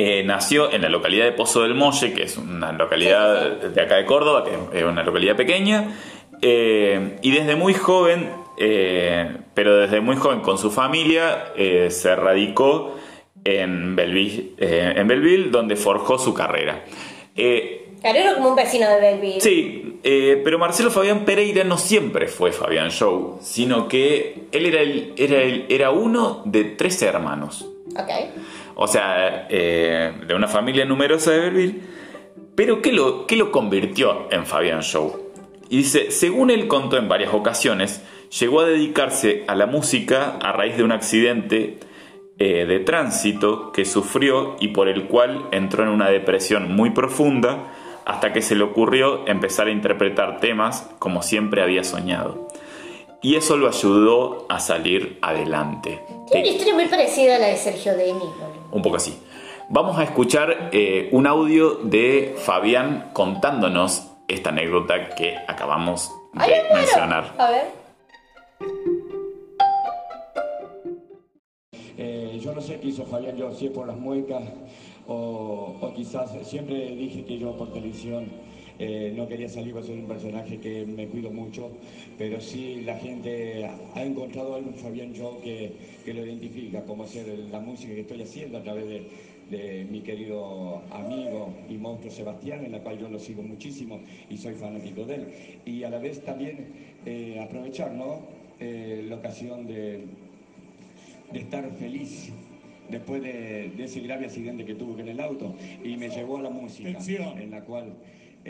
eh, nació en la localidad de Pozo del Molle, que es una localidad de acá de Córdoba, que es una localidad pequeña, eh, y desde muy joven, eh, pero desde muy joven con su familia, se radicó en Belleville, eh, en Belleville, donde forjó su carrera. Claro, era como un vecino de Belville. Sí, eh, pero Marcelo Fabián Pereira no siempre fue Fabián Show, sino que él era, el- era, el- era uno de tres hermanos. Ok. O sea, eh, de una familia numerosa de Belleville. Pero ¿qué lo, qué lo convirtió en Fabián Show? Y dice, según él contó en varias ocasiones, llegó a dedicarse a la música a raíz de un accidente eh, de tránsito que sufrió y por el cual entró en una depresión muy profunda hasta que se le ocurrió empezar a interpretar temas como siempre había soñado. Y eso lo ayudó a salir adelante. Tiene una historia muy parecida a la de Sergio Demi. boludo. Un poco así. Vamos a escuchar eh, un audio de Fabián contándonos esta anécdota que acabamos de Ay, mencionar. A ver. Eh, yo no sé qué hizo Fabián, yo si es por las muecas o, o quizás siempre dije que yo por televisión eh, no quería salir para ser un personaje que me cuido mucho, pero sí la gente ha encontrado algo en Fabián Show que, que lo identifica, como hacer la música que estoy haciendo a través de, de mi querido amigo y monstruo Sebastián, en la cual yo lo sigo muchísimo y soy fanático de él. Y a la vez también eh, aprovechar ¿no? Eh, la ocasión de, de estar feliz después de, de ese grave accidente que tuve en el auto y me llevó a la música en la cual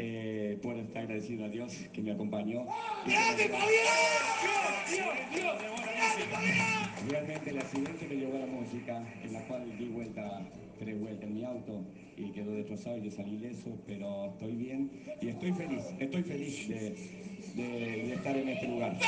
eh, puedo estar agradecido a Dios que me acompañó. me- Realmente el accidente me llevó a la música en la cual di vuelta, tres vueltas en mi auto y quedó destrozado y yo salí ileso, pero estoy bien y estoy feliz, estoy feliz de, de- de estar en este lugar.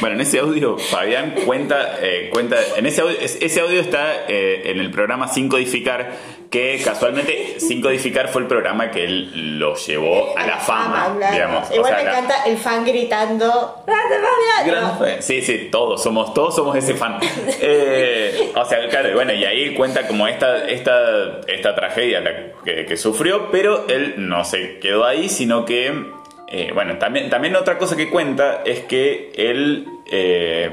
Bueno, en ese audio Fabián cuenta, eh, cuenta en ese audio, es- ese audio está eh, en el programa Sin Codificar, que casualmente Sin Codificar fue el programa que él lo llevó a la fama, claro. digamos. O Igual sea, me la- encanta el fan gritando. Sí, sí, todos somos, todos somos ese fan. Eh, o sea, claro, bueno, y ahí cuenta como esta, esta, esta tragedia la que, que sufrió, pero él no se quedó ahí, sino que, eh, bueno, también, también otra cosa que cuenta es que él, eh,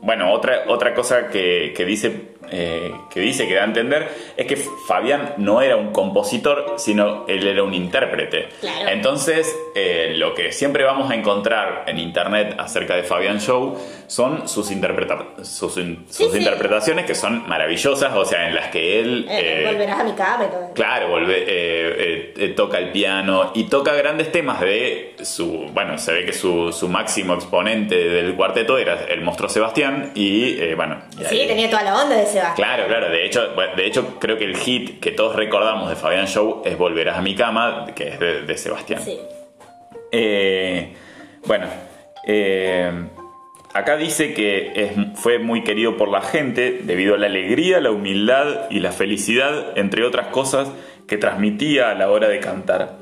bueno, otra, otra cosa que, que dice eh, que dice que da a entender es que Fabián no era un compositor, sino él era un intérprete. Claro. Entonces, eh, lo que siempre vamos a encontrar en internet acerca de Fabián Show son sus, interpreta- sus, in- Sí, sus sí. interpretaciones que son maravillosas, o sea, en las que él... Eh, volverás a mi cama y todo. Claro, volve- toca el piano y toca grandes temas de su. Bueno, se ve que su, su máximo exponente del cuarteto era el monstruo Sebastián y bueno. y Sí, ahí- tenía toda la onda de Claro, claro, de hecho, de hecho creo que el hit que todos recordamos de Fabián Show es Volverás a mi cama, que es de, de Sebastián. Sí. Eh, bueno, eh, acá dice que es- fue muy querido por la gente debido a la alegría, la humildad y la felicidad, entre otras cosas, que transmitía a la hora de cantar.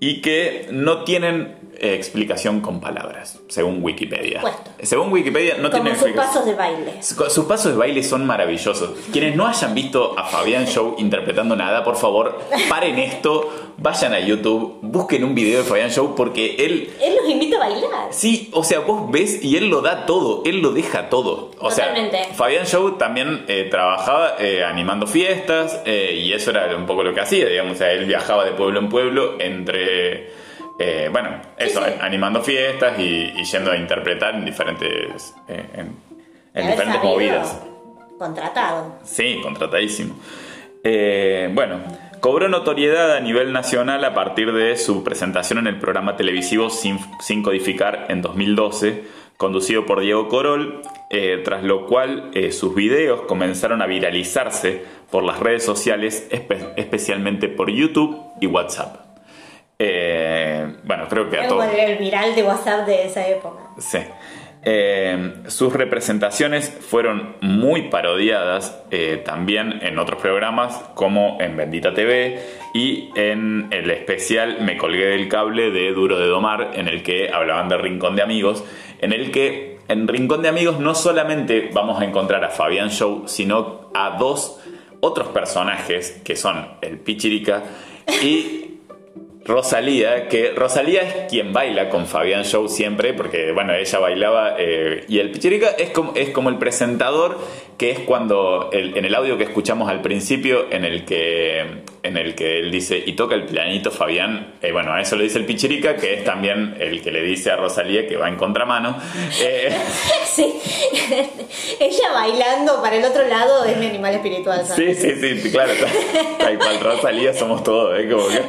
Y que no tienen explicación con palabras, según Wikipedia. Puesto. Según Wikipedia no Como tienen sus pasos de baile. Su- Sus pasos de baile son maravillosos. Quienes no hayan visto a Fabián Show interpretando nada, por favor, paren esto, vayan a YouTube, busquen un video de Fabián Show porque él Él los invita a bailar. Sí, o sea, vos ves y él lo da todo, él lo deja todo. O Totalmente. sea, Fabián Show también eh, trabajaba eh, animando fiestas eh, y eso era un poco lo que hacía, digamos. O sea, él viajaba de pueblo en pueblo entre, eh, bueno, eso, sí. animando fiestas y, y yendo a interpretar en diferentes, eh, en, diferentes movidas. Contratado. Sí, contratadísimo. Eh, bueno, cobró notoriedad a nivel nacional a partir de su presentación en el programa televisivo Sin, Sin Codificar en 2012, conducido por Diego Corol, tras lo cual sus videos comenzaron a viralizarse por las redes sociales, espe- especialmente por YouTube y WhatsApp. Eh, bueno, creo que a Era todos. el, el viral de WhatsApp de esa época. Sí. Eh, sus representaciones fueron muy parodiadas eh, también en otros programas como en Bendita TV y en el especial Me colgué del cable de Duro de Domar en el que hablaban de Rincón de Amigos, en el que en Rincón de Amigos no solamente vamos a encontrar a Fabián Show, sino a dos otros personajes que son el Pichirica y Rosalía, que Rosalía es quien baila con Fabián Show siempre, porque bueno, ella bailaba eh, y el Pichirica es como, es como el presentador, que es cuando el- en el audio que escuchamos al principio, en el que, en el que él dice y toca el pianito Fabián, eh, bueno, a eso lo dice el Pichirica, que es también el que le dice a Rosalía que va en contramano. Eh, Sí. Ella bailando para el otro lado es mi animal espiritual. ¿sabes? sí, sí, sí, claro, tal, tal cual Rosalía somos todos, ¿eh? Como que...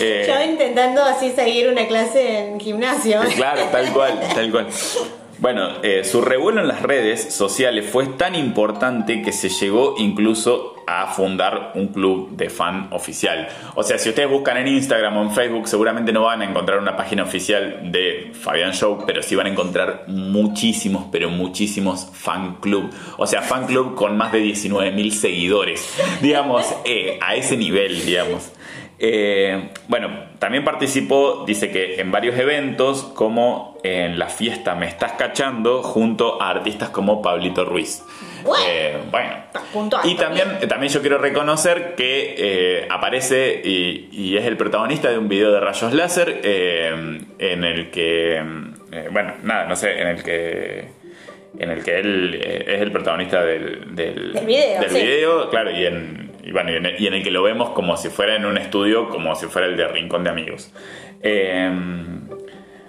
Eh, Yo intentando así seguir una clase en gimnasio. Claro, tal cual, tal cual. Bueno, eh, su revuelo en las redes sociales fue tan importante que se llegó incluso a fundar un club de fan oficial. O sea, si ustedes buscan en Instagram o en Facebook, seguramente no van a encontrar una página oficial de Fabián Show, pero sí van a encontrar muchísimos, pero muchísimos fan club. O sea, fan club con más de 19.000 seguidores. Digamos, eh, a ese nivel, digamos. Eh, bueno, también participó, dice que en varios eventos, como en la fiesta Me Estás Cachando, junto a artistas como Pablito Ruiz. Bueno. Eh, bueno. Y también, también yo quiero reconocer que eh, aparece y, y es el protagonista de un video de rayos láser eh, en el que, eh, bueno, nada, no sé, en el que en el que él eh, es el protagonista del, del, Del video, del sí. video, claro, y en, y bueno, y en, el, y en el que lo vemos como si fuera en un estudio, como si fuera el de Rincón de Amigos. Eh,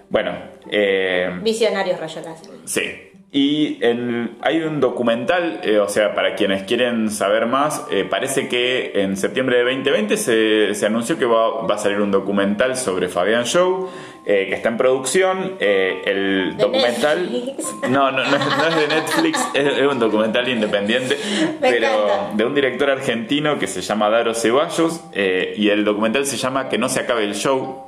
bueno, eh, Visionarios rayolas. Sí. Y en- hay un documental, eh, o sea, para quienes quieren saber más, eh, parece que en septiembre de 2020 se, se anunció que va, va a salir un documental sobre Fabián Show, eh, que está en producción. Eh, el ¿De documental... Netflix? No, no, no, es- no es de Netflix, es, es un documental independiente, Me pero encanta. de un director argentino que se llama Daro Ceballos, y el documental se llama Que no se acabe el show.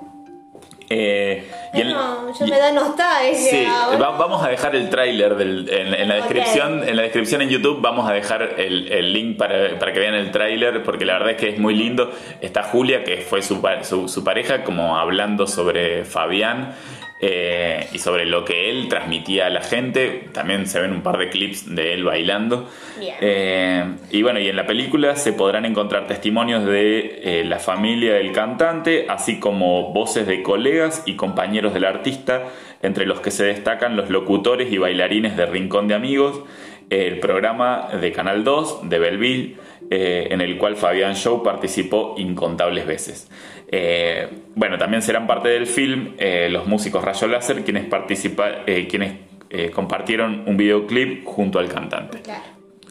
Eh, y el- no, yo me da nostalgia. Sí, va- vamos a dejar el tráiler en, en la descripción. En la descripción en YouTube vamos a dejar el, el link para, para que vean el tráiler, porque la verdad es que es muy lindo. Está Julia, que fue su, su pareja, como hablando sobre Fabián eh, y sobre lo que él transmitía a la gente. También se ven un par de clips de él bailando. Eh, y bueno, y en la película se podrán encontrar testimonios de eh, la familia del cantante, así como voces de colegas y compañeros del artista, entre los que se destacan los locutores y bailarines de Rincón de Amigos. el programa de Canal 2 de Belleville, en el cual Fabián Show participó incontables veces. Eh, bueno, también serán parte del film eh, los músicos Rayo Láser, quienes, participa- eh, quienes eh, compartieron un videoclip junto al cantante, Claro.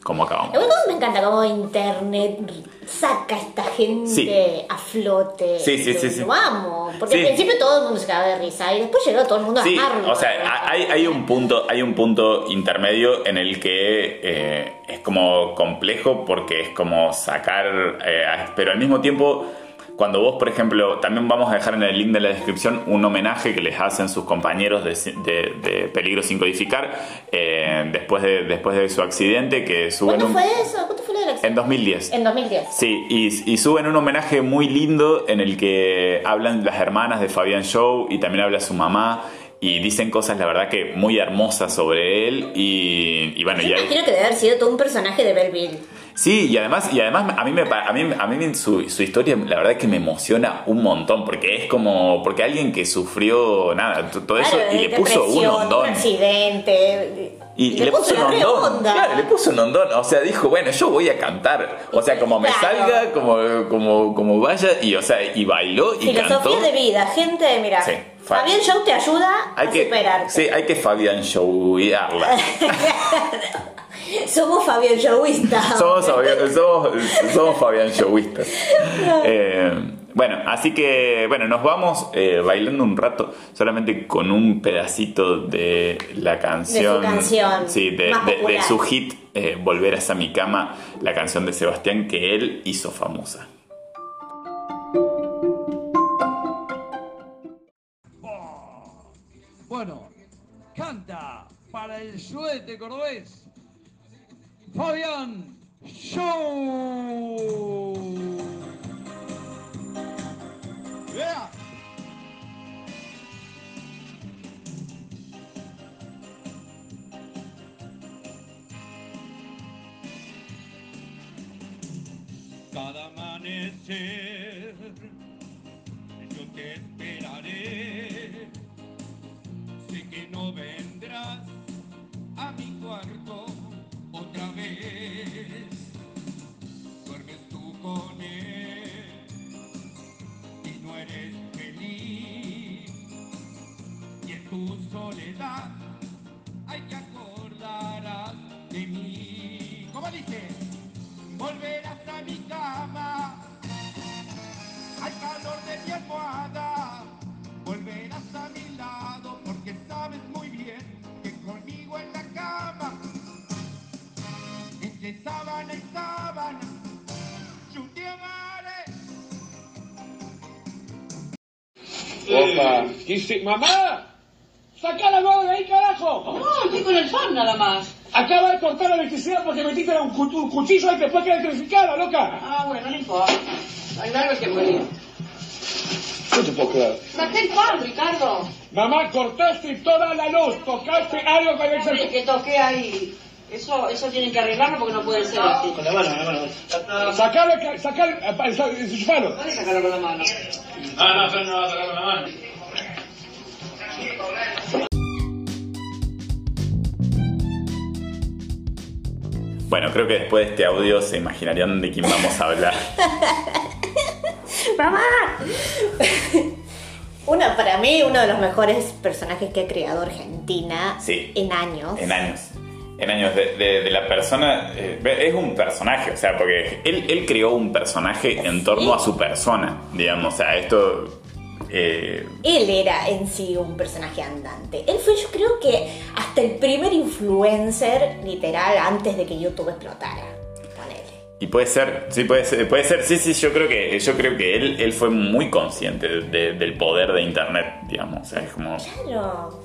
como acabamos. Me encanta cómo internet saca a esta gente Sí. a flote. Sí, sí, sí, sí. Lo amo. Porque Sí. al principio todo el mundo se cagaba de risa y después llegó todo el mundo Sí, a amarlo. o sea, hay, hay un punto, hay un punto intermedio en el que eh, es como complejo porque es como sacar, eh, pero al mismo tiempo, cuando vos, por ejemplo, también vamos a dejar en el link de la descripción un homenaje que les hacen sus compañeros de, de- de Peligro sin codificar eh, después, de, después de su accidente que suben ¿Cuándo un- fue eso? ¿Cuánto fue la en 2010. En 2010. Sí, y, y suben un homenaje muy lindo en el que hablan las hermanas de Fabián Show y también habla su mamá y dicen cosas, la verdad que muy hermosas sobre él y, y bueno, Yo y hay- imagino que debe haber sido todo un personaje de Belleville. Sí, y además, y además a mí, me, a mí, a mí su, su historia la verdad que me emociona un montón porque es como, porque alguien que sufrió nada, todo eso y le puso un depresión, ondón. accidente. Y, y le, puso, un la re ondón. onda. Claro, le puso un ondón. O sea, dijo, bueno, yo voy a cantar. O sea, como me Claro. salga, como, como, como vaya. Y, o sea, y bailó y Filosofía cantó. de vida, gente, mira. Sí, Fabián Show te ayuda Hay a que, superarte. sí, hay que Fabián Showyarla. Somos Fabián Showistas. somos, Fabián- somos, somos Fabián Showistas. Eh, bueno, así que, bueno, nos vamos eh, bailando un rato solamente con un pedacito de la canción. canción Sí, de, más de- de popular. su hit eh, Volver a mi cama, la canción de Sebastián que él hizo famosa. Bueno, canta para el suete cordobés Fabián Show. ¡Vea! Cada amanecer yo te esperaré. Sé que no vendrás a mi cuarto otra vez. Duermes tú con él y no eres feliz. Y en tu soledad hay que acordarás de mí. ¿Cómo dice? Volverás a mi cama, al calor de mi almohada. Volverás a mi lado entre sábana y sábana. Opa. Dice, mamá, saca la de ahí, carajo. No, estoy con el fan nada más. Acaba de cortar la electricidad porque metiste un, cu- un cuchillo ahí que después queda electrificada, loca. Ah, bueno, no importa. Hay largo que morir. No te puedo creer. Saqué el fan, Ricardo. Mamá, cortaste toda la luz, tocaste algo con el que toqué ahí. Eso, eso tienen que arreglarlo porque no puede ser así. Con la mano, con la mano. Sacale, ca- sacale, enchufalo. Puedes sacarlo con la mano. No, no, yo no va a sacar con la mano. Bueno, creo que después de este audio se imaginarían de quién vamos a hablar. ¡Mamá! Uno, para mí, uno de los mejores personajes que ha creado Argentina Sí. en años. En años. En años de, de- de la persona. eh, es un personaje, o sea, porque él, él creó un personaje en torno a su persona, digamos. O sea, esto. eh, Él era en sí un personaje andante. Él fue, yo creo que, hasta el primer influencer, literal, antes de que YouTube explotara. Y puede ser, sí, puede ser, puede ser, sí, sí, yo creo que, yo creo que él, él fue muy consciente de- del poder de internet, digamos. O sea, es como. Claro.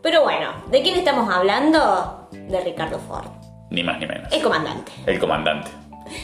Pero bueno, ¿de quién estamos hablando? De Ricardo Ford, Ni más ni menos. el comandante. El comandante.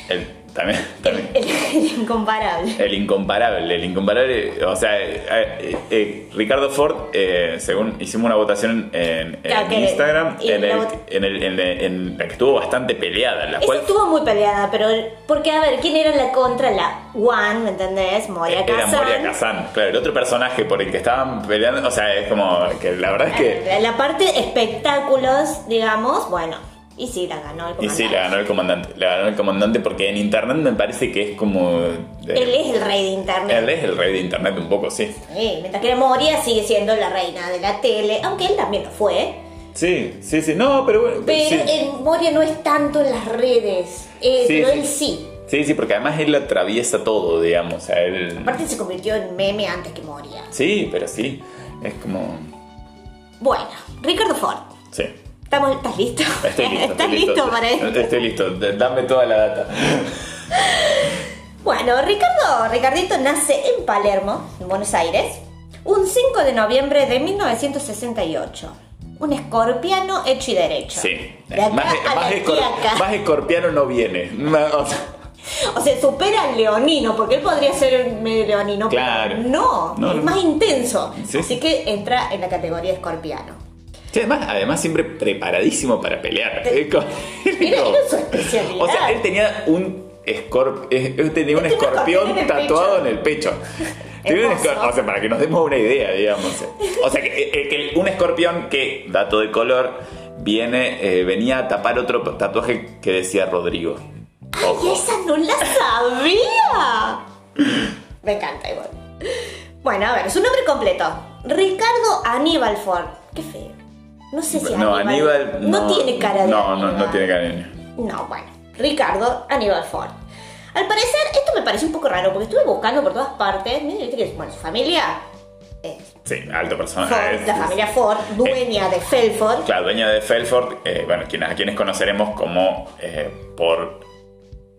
El, también, también. El, el incomparable. El incomparable, el incomparable. O sea, eh, eh, eh, Ricardo Ford, eh, según hicimos una votación en, en Claro, que- Instagram, en, la el- en el- en el- en la que estuvo bastante peleada, en la cual estuvo muy peleada, pero porque a ver, ¿quién era la contra? La One, ¿me entendés? Moria era Kazan. Moria Kazan. Claro, el otro personaje por el que estaban peleando, o sea, es como que la verdad es que La parte espectáculos, digamos, bueno, Y sí, la ganó el Y comandante. sí, la ganó el comandante. La ganó el comandante porque en internet me parece que es como. de- Él es el rey de internet. él es el rey de internet un poco, sí. Sí, mientras que Moria sigue siendo la reina de la tele, aunque él también lo fue. Sí, sí, sí. No, pero bueno. Pero sí. Moria no es tanto en las redes, eh, Sí, pero sí. él sí. Sí, sí, porque además él atraviesa todo, digamos. O sea, él. Aparte se convirtió en meme antes que Moria. Sí, pero sí. Es como. Bueno, Ricardo Ford. Sí. ¿Estamos, ¿Estás listo? Estoy listo. ¿Estás estoy listo para esto? Estoy listo. Dame toda la data. Bueno, Ricardo, Ricardito nace en Palermo, en Buenos Aires, un 5 de noviembre de 1968. Un escorpiano hecho y derecho. Sí. De acá Más, a más más escorpiano no viene. O sea, O sea, supera al leonino, porque él podría ser medio leonino, pero Claro. no, No, es más intenso. Sí. Así que entra en la categoría escorpiano. Sí, además, además siempre preparadísimo para pelear. Te- Era, era su especialidad. O sea, él tenía un escorp- eh, él tenía un escorpión en tatuado en el pecho. O sea, para que nos demos una idea, digamos. O sea, que, eh, que un escorpión que, dato de color, viene, eh, venía a tapar otro tatuaje que decía Rodrigo. ¡Ay, esa no la sabía! Me encanta igual. Bueno, a ver, su nombre completo. Ricardo Aníbal Ford. Qué feo. No sé si No, Aníbal. No, tiene cara de No, no, no tiene cara de niño. No, bueno. Ricardo Aníbal Ford. Al parecer, esto me parece un poco raro porque estuve buscando por todas partes. Mira, viste que, bueno, su familia es Sí, alto personaje. Ford, Es- la familia Ford, dueña de Felford. Claro, dueña de Felford, eh, bueno, quienes, a quienes conoceremos como eh, por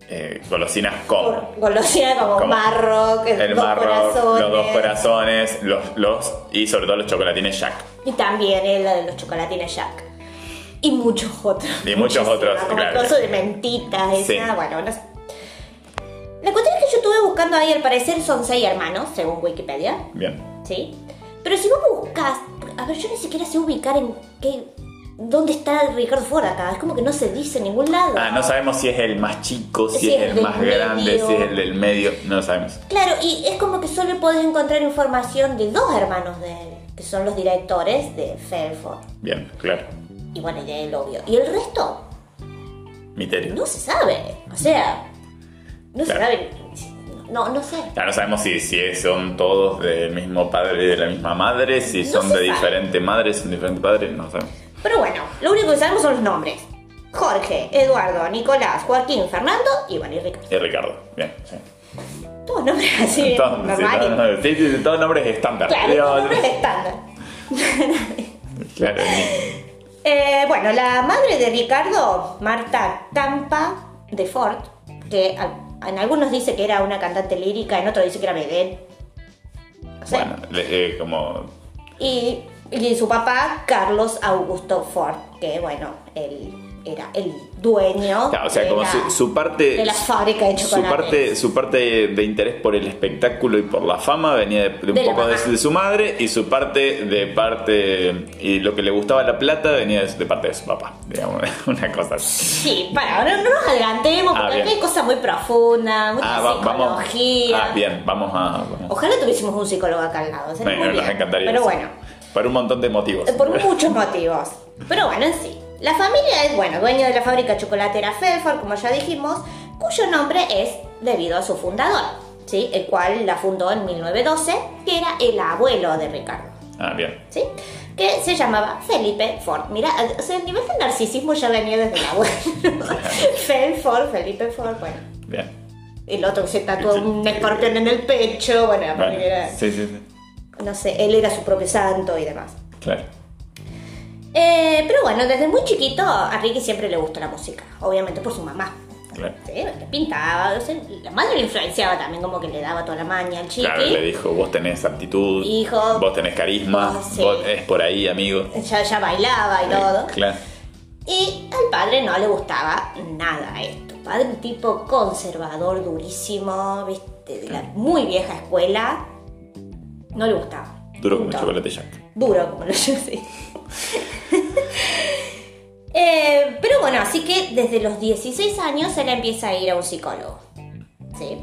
eh, golosinas como Por golosina como, Como Marrock, el dos corazones. los dos corazones, los, los y sobre todo los chocolatines Jack. Y también el de los chocolatines Jack. Y muchos otros. Y muchos otros, Como claro. el coso de mentitas, esa, Sí. bueno, no sé. La cuestión es que yo estuve buscando ahí, al parecer son seis hermanos, según Wikipedia, Bien. ¿sí? Pero si vos buscas, a ver, yo ni siquiera sé ubicar en qué, dónde está Ricardo Ford acá, es como que no se dice en ningún lado. Ah, no sabemos si es el más chico, si, Si es el más grande, si es el del medio, no lo sabemos. Claro, y es como que solo podés encontrar información de dos hermanos de él, que son los directores de Fairford. Bien, claro. Y bueno, ya el obvio. Y el resto, Misterio. no se sabe. O sea, no Claro. se sabe. No, no sé. Ya no sabemos si, si son todos del mismo padre y de la misma madre, si No son de sabe. diferentes madres, son diferentes padres, no sabemos. Pero bueno, lo único que sabemos son los nombres. Jorge, Eduardo, Nicolás, Joaquín, Fernando y bueno, y Ricardo. Y Ricardo, bien, sí. Todos nombres así, Todos, sí, normales. todos- sí, sí, todos nombres estándar. Claro, Digo, todos nombres estándar. claro, Eh, bueno, la madre de Ricardo, Marta Campa de Ford, que en algunos dice que era una cantante lírica, en otros dice que era vedette. No sé. bueno, eh, como Y, y su papá, Carlos Augusto Ford, que bueno, él era el dueño Claro, o sea, de, como la, su, su parte. de la fábrica de su chocolate. parte, su parte de interés por el espectáculo y por la fama venía de, de un De poco de, su madre y su parte de parte y lo que le gustaba la plata venía de, parte de su papá, digamos, una cosa así. Sí, para, no, no nos adelantemos, Ah, porque acá hay cosas muy profundas, mucha Ah, va- vamos. psicología. Ah, bien, vamos a. vamos. Ojalá tuviésemos un psicólogo acá al lado, Bueno, muy nos encantaría. Pero sí. bueno, Por un montón de motivos. Eh, Por muchos motivos. Pero bueno, en sí. La familia es, bueno, dueño de la fábrica chocolatera Felford, como ya dijimos, cuyo nombre es debido a su fundador, ¿sí? El cual la fundó en 1912, que era el abuelo de Ricardo, Ah, bien. ¿sí? Que se llamaba Felipe Ford. Mira, o sea, el nivel de narcisismo ya venía desde el abuelo. Felford, Felipe Ford, bueno. Bien. El otro se tatuó un escorpión en el pecho, bueno, Bueno, era- sí, sí, sí. No sé, él era su propio santo y demás. Claro. Eh, pero bueno, desde muy chiquito a Ricky siempre le gustó la música, obviamente por su mamá. Claro. Sí, pintaba, o sea, la madre le influenciaba también, como que le daba toda la maña al chiqui. Claro, le dijo, vos tenés aptitud, Hijo. vos tenés carisma, Vos, sí. vos es por ahí, amigo. Ya, ya bailaba y todo. Claro. Y al padre no le gustaba nada esto. Padre un tipo conservador, durísimo, viste, de la muy vieja escuela. No le gustaba. Duro como Punto. chocolate Jack. Duro, como lo yo sé. Eh, pero bueno, así que desde los 16 años él empieza a ir a un psicólogo. ¿Sí?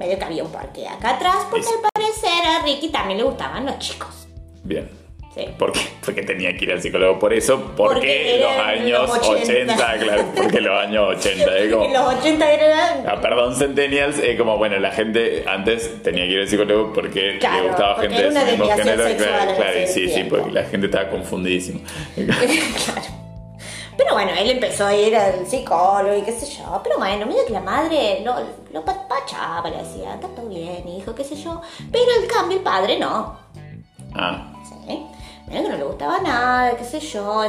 Medio que había un parque acá atrás, porque sí. al parecer a Ricky también le gustaban los chicos. Bien. Sí. ¿Por qué? Porque tenía que ir al psicólogo por eso, porque, Porque los años los 80. 80, claro, porque los años 80, es como... Los 80 eran. Ah, perdón, Centennials, es como, bueno, la gente antes tenía que ir al psicólogo porque Claro, le gustaba porque gente de su mismo género. Claro, claro, sí, sí, porque la gente estaba confundidísima. claro. Pero bueno, él empezó a ir al psicólogo y qué sé yo. Pero bueno, medio que la madre lo, lo le decía, está todo bien, hijo, qué sé yo. Pero en cambio el padre no. Ah, ¿sí? Medio que no le gustaba nada, qué sé yo.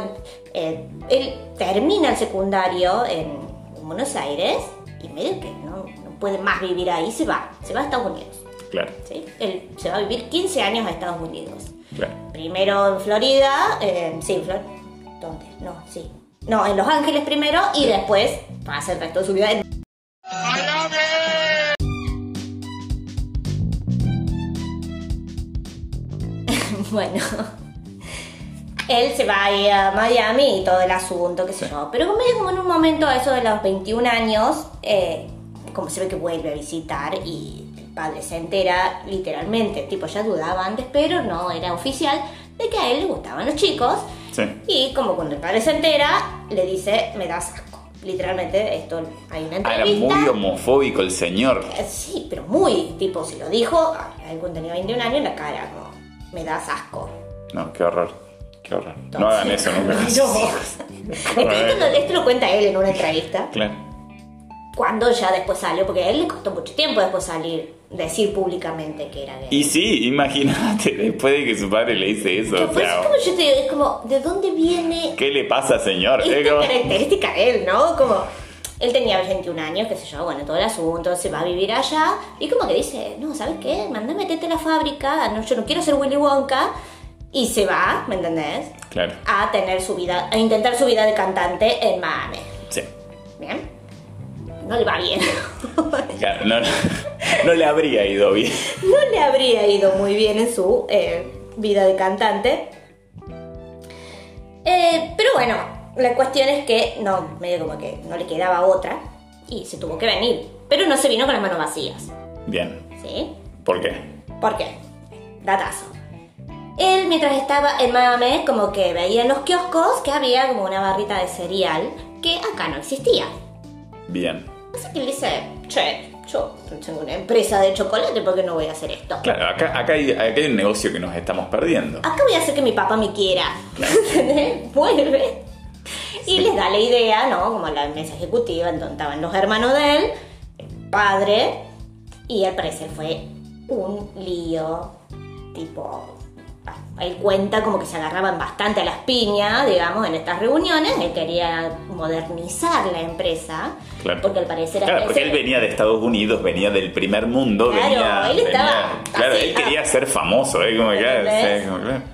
Eh, él termina el secundario en Buenos Aires y medio que no, no puede más vivir ahí, se va. Se va a Estados Unidos. claro, ¿sí? Él se va a vivir 15 años a Estados Unidos. claro. Primero en Florida, eh, sí, Flor ¿dónde? No, sí. No, en Los Ángeles primero y después pasa el resto de su vida en... bueno, él se va a ir a Miami y todo el asunto, qué sé yo. Pero como medio como en un momento, a eso de los 21 años, eh, como se ve que vuelve a visitar y el padre se entera literalmente, tipo ya dudaba antes, pero no era oficial, de que a él le gustaban los chicos. Sí. Y como cuando el padre se entera, le dice, me das asco. Literalmente, esto hay una Ah, era entrevista. muy homofóbico el señor. Eh, Sí, pero muy, tipo, si lo dijo, algún tenía 21 años en la cara, como, me das asco. No, qué horror. Qué horror. No hagan eso nunca. Esto, esto lo, cuenta él en una entrevista. Claro. Cuando ya después salió, porque a él le costó mucho tiempo después salir, decir públicamente que era gay. Y sí, imagínate, después de que su padre le dice eso. Que O sea, como yo te digo, es como, ¿de dónde viene ¿qué le pasa, señor? Es esta como- característica de él, ¿no? Como, él tenía 21 años, qué sé yo, bueno, todo el asunto, se va a vivir allá, y como que dice, no, ¿sabes qué? Manda meterte a la fábrica, no, yo no quiero ser Willy Wonka, y se va, ¿me entendés? Claro, A tener su vida, a intentar su vida de cantante en Miami. sí. ¿Bien? No le va bien. Claro, no, no le habría ido bien. no le habría ido muy bien en su eh, vida de cantante. Eh, pero bueno, la cuestión es que no, medio como que no le quedaba otra y se tuvo que venir. Pero no se vino con las manos vacías, Bien. ¿sí? ¿Por qué? ¿Por qué? Datazo. Él, mientras estaba en Miami, como que veía en los kioscos que había como una barrita de cereal que acá no existía. Bien. Así que él dice, che, yo tengo una empresa de chocolate, ¿por qué no voy a hacer esto? Claro, acá, acá, hay, acá hay un negocio que nos estamos perdiendo. acá voy a hacer que mi papá me quiera. Vuelve. Y les da la idea, ¿no? Como la mesa ejecutiva, en donde estaban los hermanos de él, el padre, y al parecer fue un lío, tipo... Él cuenta como que se agarraban bastante a las piñas, digamos, en estas reuniones. Él quería modernizar la empresa. Claro. Porque al parecer... Claro, porque él venía de Estados Unidos, venía del primer mundo, Claro, venía. él estaba venía- claro, él quería ah. ser famoso, ¿eh? Como que, sí, como que.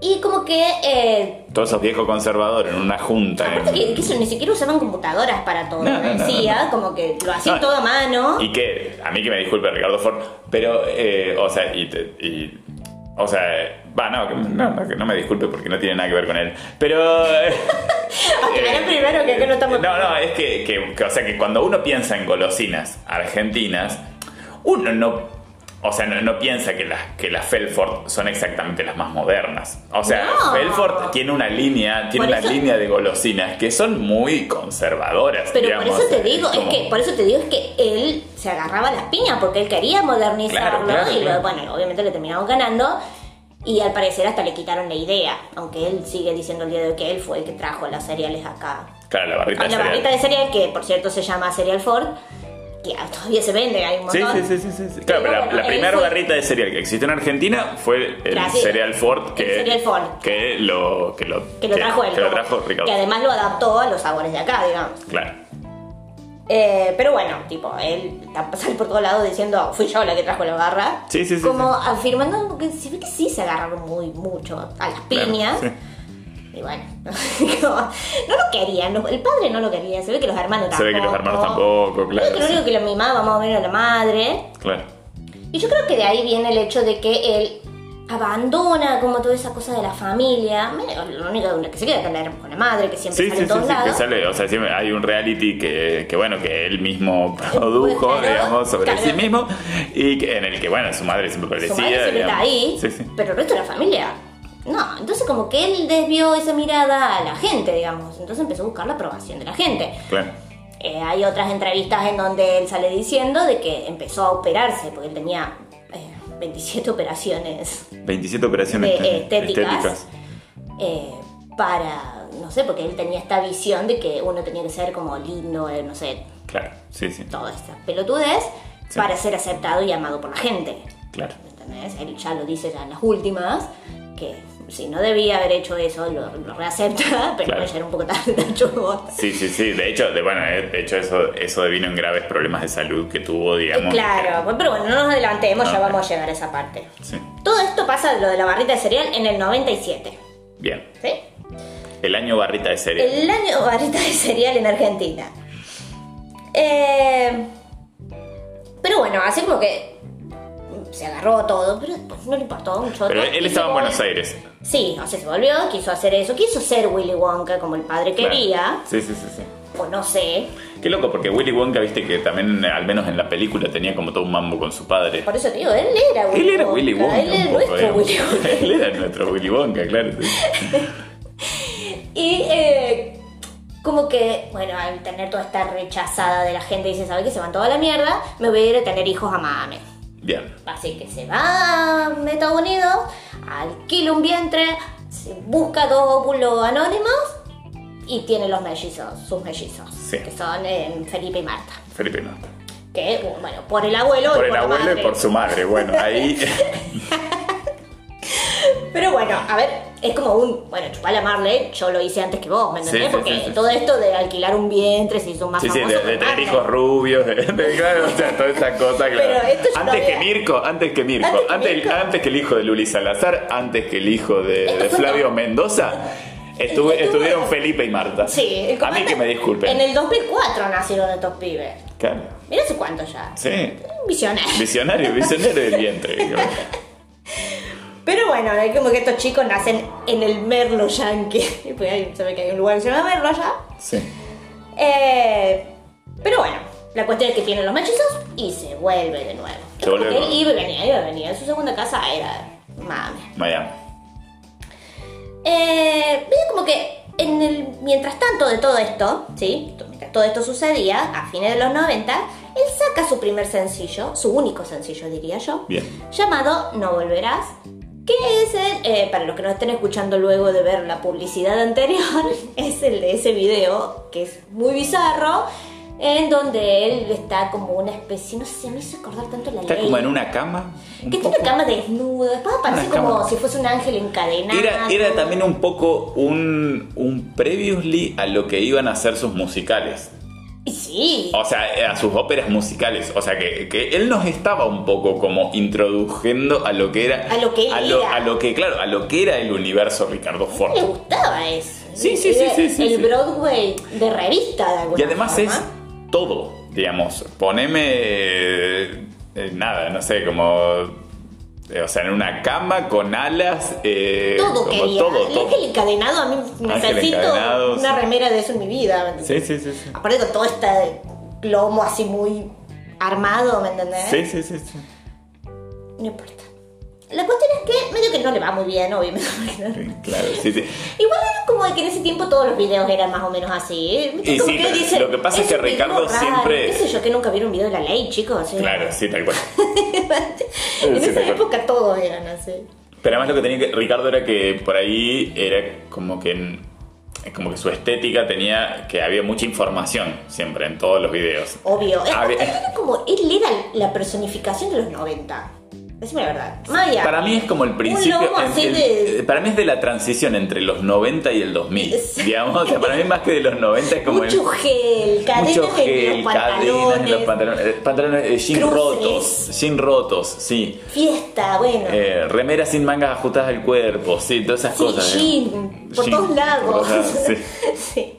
Y como que eh, Todos esos viejos conservadores en una junta. Aparte que, que eso, ni siquiera usaban computadoras para todo, No, no, decía, no. como que lo hacían todo a mano. Y que, a mí que me disculpe Ricardo Ford, pero, eh, o sea, y, te- y- o sea, va, no, que- no, no, me disculpe porque no tiene nada que ver con él, pero... eh, Aclarar primero que acá no estamos... No, no, es que, que- que, o sea, que cuando uno piensa en golosinas argentinas, uno no... O sea, no, no piensa que las, que las Felford son exactamente las más modernas. O sea, No. Felford tiene una línea, tiene Por una eso- línea de golosinas que son muy conservadoras. Pero digamos. por eso te digo, es como- que, por eso te digo es que él se agarraba las piñas porque él quería modernizarlo Claro, claro, y lo- claro. bueno, obviamente le terminaron ganando y al parecer hasta le quitaron la idea, aunque él sigue diciendo el día de hoy que él fue el que trajo las cereales acá. Claro, la barrita la de cereal. barrita de cereal que por cierto se llama Cereal Ford, que todavía se vende, hay un montón. sí, sí, sí, sí, sí. Claro, pero la, bueno, la él primera fue- barrita de cereal que existe en Argentina fue el Claro, sí. cereal Ford que, El cereal Ford. que lo que lo, Que lo trajo él. que lo trajo Ricardo. Que además lo adaptó a los sabores de acá, digamos. Claro. Eh, pero bueno, tipo, él sale por todos lados diciendo, fui yo la que trajo la barra. Sí, sí, sí, Como afirmando, porque se ve que sí se agarraron muy mucho a las Claro, piñas. sí. Y bueno, como, no lo querían, el padre no lo quería, se ve que los hermanos Se tampoco. ve que los hermanos tampoco, Se claro. que lo único que lo mimaba más o menos la madre. Claro. Y yo creo que de ahí viene el hecho de que él abandona como toda esa cosa de la familia. Lo único que se queda con la, con la madre, que siempre Sí, sale sí, en todos sí, que lados. sale, o sea, siempre hay un reality que, que bueno, que él mismo produjo, Claro, digamos, sobre claro. sí mismo, y que- en el que, bueno, su madre siempre Su parecía, madre siempre está digamos. ahí, Sí, sí. pero el resto de la familia No, entonces como que él desvió esa mirada a la gente, digamos. Entonces empezó a buscar la aprobación de la gente. Claro. Eh, hay otras entrevistas en donde él sale diciendo de que empezó a operarse, porque él tenía eh, 27 operaciones 27 operaciones de estéticas, estéticas. eh, para, no sé, porque él tenía esta visión de que uno tenía que ser como lindo, eh, no sé, Claro, sí, sí. toda esta pelotudez Sí. para ser aceptado y amado por la gente. Claro. ¿Entendés? Él ya lo dice ya en las últimas, que si no debía haber hecho eso, lo, lo reacepta, pero Claro. ya era un poco tarde, Bota. Sí, sí, sí. De hecho, de, bueno, eh, de hecho eso, eso devino en graves problemas de salud que tuvo, digamos. Claro, pero bueno, no nos adelantemos, ya No, vamos a llegar a esa parte. Sí. Todo esto pasa, lo de la barrita de cereal, en el 97. Bien. ¿Sí? El año barrita de cereal. El año barrita de cereal en Argentina. Eh, pero bueno, así como que se agarró todo, pero después no le importó mucho. Pero él estaba en Buenos Aires. Sí, o sea, se volvió, quiso hacer eso, quiso ser Willy Wonka como el padre Claro. quería, Sí, sí, sí, sí. o no sé. Qué loco, porque Willy Wonka, viste que también, al menos en la película, tenía como todo un mambo con su padre. Por eso te digo, él era Willy Él era Wonka. Willy Wonka. Él un era poco, nuestro digamos. Willy Wonka. Él era nuestro Willy Wonka, claro. sí. Y eh, como que, bueno, al tener toda esta rechazada de la gente, dice, ¿sabes qué? Se van toda la mierda, me voy a ir a tener hijos a Miami. Bien. Así que se va a Estados Unidos, alquila un vientre, se busca dos óvulos anónimos y tiene los mellizos, sus mellizos, Sí. que son eh, Felipe y Marta. Felipe no. Que, bueno, por el abuelo Por y el la abuelo madre. y por su madre. Bueno, ahí. Pero bueno, a ver, es como un, bueno, chupar la Marley, yo lo hice antes que vos, ¿me entendés? Sí, sí, Porque sí, todo esto de alquilar un vientre se hizo más Sí, sí, de, de Marley. hijos rubios, de, de- claro, o sea, toda esa cosa, claro. Antes que Mirko, antes que Mirko, Antes que antes, Mirko. antes que el hijo de Luli Salazar, antes que el hijo de, Flavio. Mendoza, estuve- estuvieron Felipe y Marta. Sí, el A mí que me disculpen. En el 2004 nacieron estos pibes. Claro. Mira hace cuánto ya. Sí. Visionario. Visionario, visionario del vientre. Pero bueno, es como que estos chicos nacen en el Merlo Yankee. Pues ahí se ve que hay un lugar que se llama Merlo allá. Sí. Eh, pero bueno, la cuestión es que tienen los mellizos y se vuelve de nuevo. Se vuelve que de él nuevo. iba y venía, iba y venía. Su segunda casa era Miami. Miami. Eh, como que en el, mientras tanto de todo esto, ¿sí? Mientras todo esto sucedía, a fines de los 90, él saca su primer sencillo, su único sencillo diría yo, Bien. llamado No Volverás, que es el, eh, para los que nos estén escuchando luego de ver la publicidad anterior, es el de ese video, que es muy bizarro, en donde él está como una especie, no sé, me hizo acordar tanto la Está ley. como en una cama. un Que tiene poco. una cama desnuda, después aparece como cama. si fuese un ángel encadenado. Era, era también un poco un, un previously a lo que iban a hacer sus musicales. Sí. O sea, a sus óperas musicales. O sea, que, que él nos estaba un poco como introduciendo a lo que era. A lo que él a lo, era. a lo que, claro, a lo que era el universo Ricardo Ford. Le gustaba eso. Sí, sí, sí, sí, sí, El sí. Broadway de revista de alguna Y además forma. es todo, digamos. Poneme. eh, nada, no sé, como. Eh, o sea, en una cama con alas. eh, Todo quería. todo, todo. ángel encadenado, a mí necesito una sí. remera de eso en mi vida. Sí, sí, sí. Sí, Aparte con todo este plomo así muy armado, ¿me entendés? sí, sí. sí, sí. No importa. La cuestión es que medio que no le va muy bien, obviamente. Sí, Claro, sí, sí. Igual era como de que en ese tiempo todos los videos eran más o menos así. Y sí, que dicen, lo que pasa es que Ricardo raro, siempre- ¿Qué sé yo? Que nunca vieron un video de la ley, chicos. ¿sí? Claro, sí, tal cual. en Sí, esa época todos eran así. Pero además lo que tenía que, Ricardo era que por ahí era como que como que su estética tenía que había mucha información siempre en todos los videos. Obvio. Había- era como, él era la personificación de los 90. Decime la verdad. Maya. Para mí es como el principio. Lomo el- el- de- eh, Para mí es de la transición entre los 90 y el 2000. Sí. Digamos, o sea, para mí más que de los 90 es como Mucho el. gel, cadenas Mucho en gel, los cadenas en pantalones, los pantalones. eh, Pantalones, eh, jeans Cruces. rotos. Jeans rotos, sí. fiesta, bueno. Eh, remeras sin mangas ajustadas al cuerpo, sí, todas esas sí, cosas. eh. jean, por Jean, todos lados. por todos lados, sí. Sí.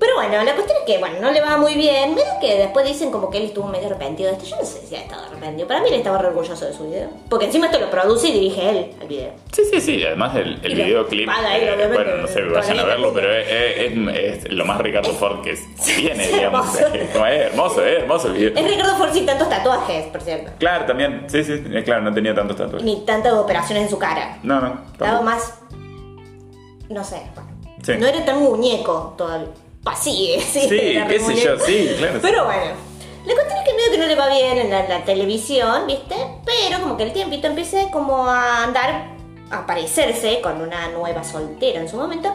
Pero bueno, la cuestión es que, bueno, no le va muy bien. Medio que después dicen como que él estuvo medio arrepentido de esto. Yo no sé si ha estado arrepentido. Para mí él estaba re orgulloso de su video. Porque encima esto lo produce y dirige él al video. Sí, sí, sí. Además, el, el videoclip. eh, bueno, no sé, vayan a verlo, pero es, es- es lo más Ricardo Ford que tiene, es digamos. hermoso. Es, como, es hermoso, es hermoso el video. Es Ricardo Ford sin tantos tatuajes, por cierto. Claro, también. Sí, sí, es claro, no tenía tantos tatuajes. Ni tantas operaciones en su cara. No, no. Estaba más. No sé. Sí. No era tan muñeco todavía. Pa, sigue, sí. Sí, qué sé yo, sí, claro. Pero bueno. La cuestión es que medio que no le va bien en la, la televisión, ¿viste? Pero como que el tiempito empieza como a andar, a aparecerse con una nueva soltera en su momento,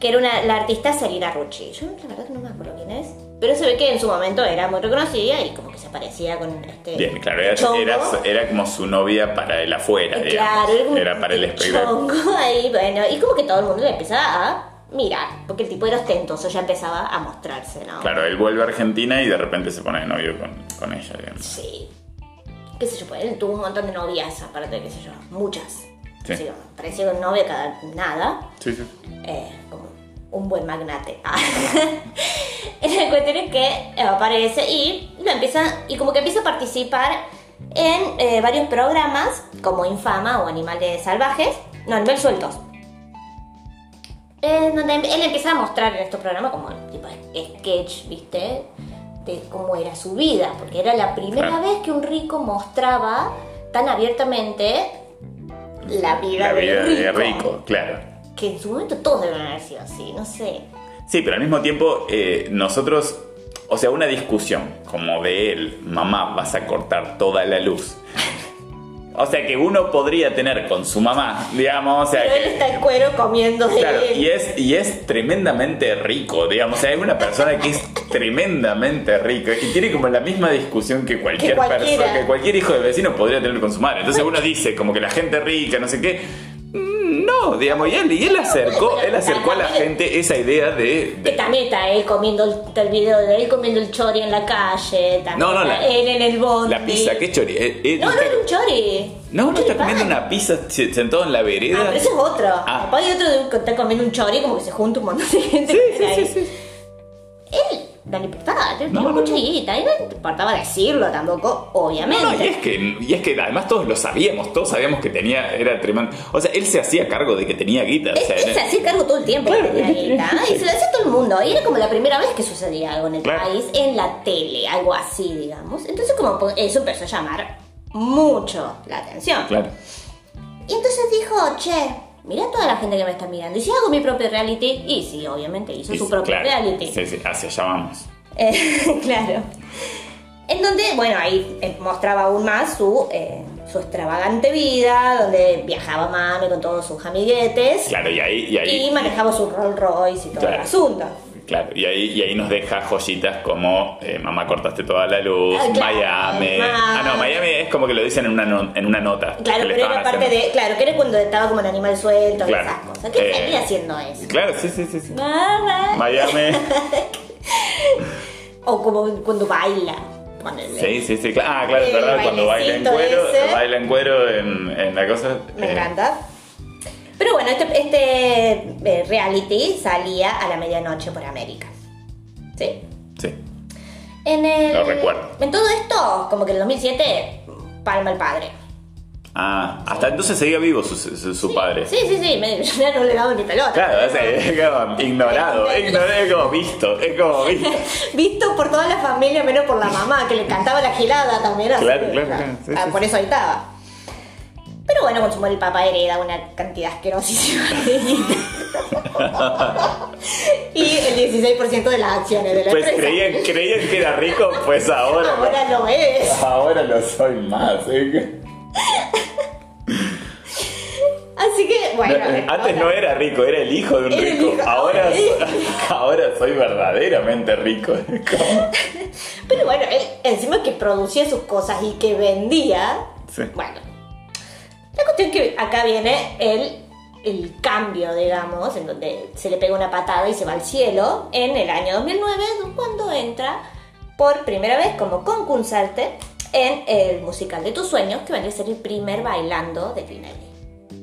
que era una, la artista Selina Rucci. Yo la verdad que no me acuerdo quién es. Pero se ve que en su momento era muy reconocida y como que se parecía con este. Bien, claro, era, chongo. era, era como su novia para el afuera, Eh, digamos. Claro, era, como era para el espectáculo. ahí, bueno, y como que todo el mundo le empezaba a mirar, porque el tipo era ostentoso, ya empezaba a mostrarse, ¿no? Claro, él vuelve a Argentina y de repente se pone de novio con, con ella, digamos. Sí. Qué sé yo, pues él tuvo un montón de novias, aparte, qué sé yo, muchas. Sí. Parecía con novia cada nada. Sí, sí. eh, como un buen magnate. la cuestión es que aparece y lo empieza, y como que empieza a participar en eh, varios programas como Infama o Animales Salvajes, no, Animales Sueltos. En donde él empieza a mostrar en estos programas como tipo sketch, ¿viste? De cómo era su vida, porque era la primera Claro. vez que un rico mostraba tan abiertamente la vida, La vida de rico, claro. que en su momento todos deben haber sido así, no sé. Sí, pero al mismo tiempo, eh, nosotros, o sea, una discusión como de él, mamá, vas a cortar toda la luz. O sea, que uno podría tener con su mamá, digamos, o sea, Pero él está en cuero comiendo de Claro, él. y es, y es tremendamente rico, digamos. O sea, es una persona que es tremendamente rica y tiene como la misma discusión que cualquier Que persona, que cualquier hijo de vecino podría tener con su madre. Entonces uno dice como que la gente rica, no sé qué. No, digamos, y él, y él acercó, él acercó a la gente esa idea de. Que de- también está él comiendo el, el video de él comiendo el chori en la calle. También No, no, está la- él en el bondi. la pizza, qué chori. él- él No, no era un chori. no, Un no está comiendo una pizza se- sentado en la vereda. Ah, pero ese es otro. Ah. Después hay otro que está comiendo un chori como que se junta un montón de gente. Sí, que sí, sí, sí. Él no le importaba, No, tenía no, mucha guita, y no importaba decirlo tampoco, obviamente. no, y es que, y es que además todos lo sabíamos, todos sabíamos que tenía, era tremendo. O sea, él se hacía cargo de que tenía guita. O sea, él se hacía cargo todo el tiempo Claro. de la guita y se lo hacía todo el mundo. Y era como la primera vez que sucedía algo en el Claro. país, en la tele, algo así, digamos. Entonces, como eso empezó a llamar mucho la atención. Claro. Y entonces dijo, che, mira toda la gente que me está mirando. ¿Y si hago mi propio reality? Y sí, obviamente hizo Y su sí, propio claro. reality. Sí, sí, hacia allá vamos. Eh, claro. En donde, bueno, ahí eh, mostraba aún más su, eh, su extravagante vida, donde viajaba mami con todos sus amiguetes Claro, y ahí, y ahí, y manejaba su Rolls Royce y todo Claro. el asunto. Claro, y ahí, y ahí nos deja joyitas como eh, mamá cortaste toda la luz, Ah, claro, Miami. Ah, no, Miami es como que lo dicen en una, no- en una nota. Claro, pero era parte haciendo. de. Claro, que era cuando estaba como en animal suelto y esas cosas. ¿Qué Eh, haciendo eso? Claro, sí, sí, sí. sí. Miami. O como cuando baila. ponele. Sí, sí, sí. Ah, claro, es El verdad, cuando baila en cuero, ese. baila en cuero en, en la cosa. Me eh, encanta. Pero bueno, este, este eh, reality salía a la medianoche por América. ¿Sí? Sí. En el, Lo recuerdo. En todo esto, como que en el 2007, Palma el padre. Ah, hasta entonces seguía vivo su, su, su padre. Sí, sí, sí, me, ya no le daba ni pelota. Claro, es, es como ignorado, ignorado, es como visto, es como visto. Visto por toda la familia, menos por la mamá, que le cantaba la gilada también. así Claro, que, claro, claro, sí, ah, sí, por eso ahí estaba. Pero bueno, con su el papá hereda una cantidad asquerosísima de guita. y el 16% de las acciones de la Pues empresa. creían, creían que era rico, pues ahora, Ahora lo es. ahora lo soy más. ¿eh? Así que, bueno. No, eh, Antes no era rico, era el hijo de un rico. hijo, Ahora, ahora soy verdaderamente rico. Pero bueno, él encima que producía sus cosas y que vendía. Sí. Bueno. La cuestión es que acá viene el, el cambio, digamos, en donde se le pega una patada y se va al cielo en el año 2009, cuando entra por primera vez como concursante en el musical de tus sueños, que vendría a ser el primer bailando de Tinelli.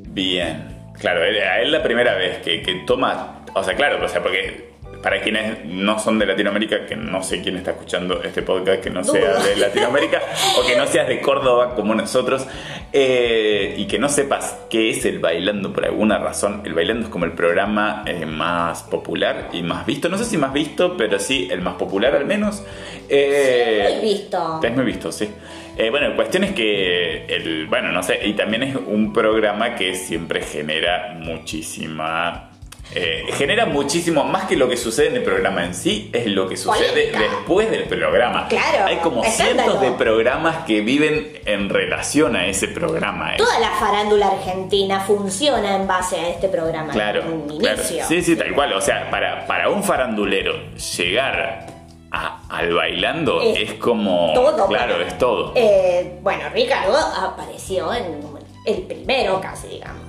Bien. Claro, a él la primera vez que, que toma. O sea, claro, o sea, porque para quienes no son de Latinoamérica, que no sé quién está escuchando este podcast, que no sea de Latinoamérica, o que no seas de Córdoba como nosotros, eh, y que no sepas qué es el bailando por alguna razón. El bailando es como el programa eh, más popular y más visto. No sé si más visto, pero sí el más popular al menos. Eh, Muy visto. es muy visto, sí. Eh, bueno, la cuestión es que, el, bueno, no sé, y también es un programa que siempre genera muchísima... eh, genera muchísimo más que lo que sucede en el programa en sí, es lo que sucede después del programa. Claro, Hay como escándalo. cientos de programas que viven en relación a ese programa. eh. Toda la farándula argentina funciona en base a este programa. Claro, en un claro. inicio. Sí, sí, tal cual. O sea, para, para un farandulero llegar a- al bailando Es es como... todo, Claro, es todo. Eh, bueno, Ricardo apareció en el primero casi, digamos.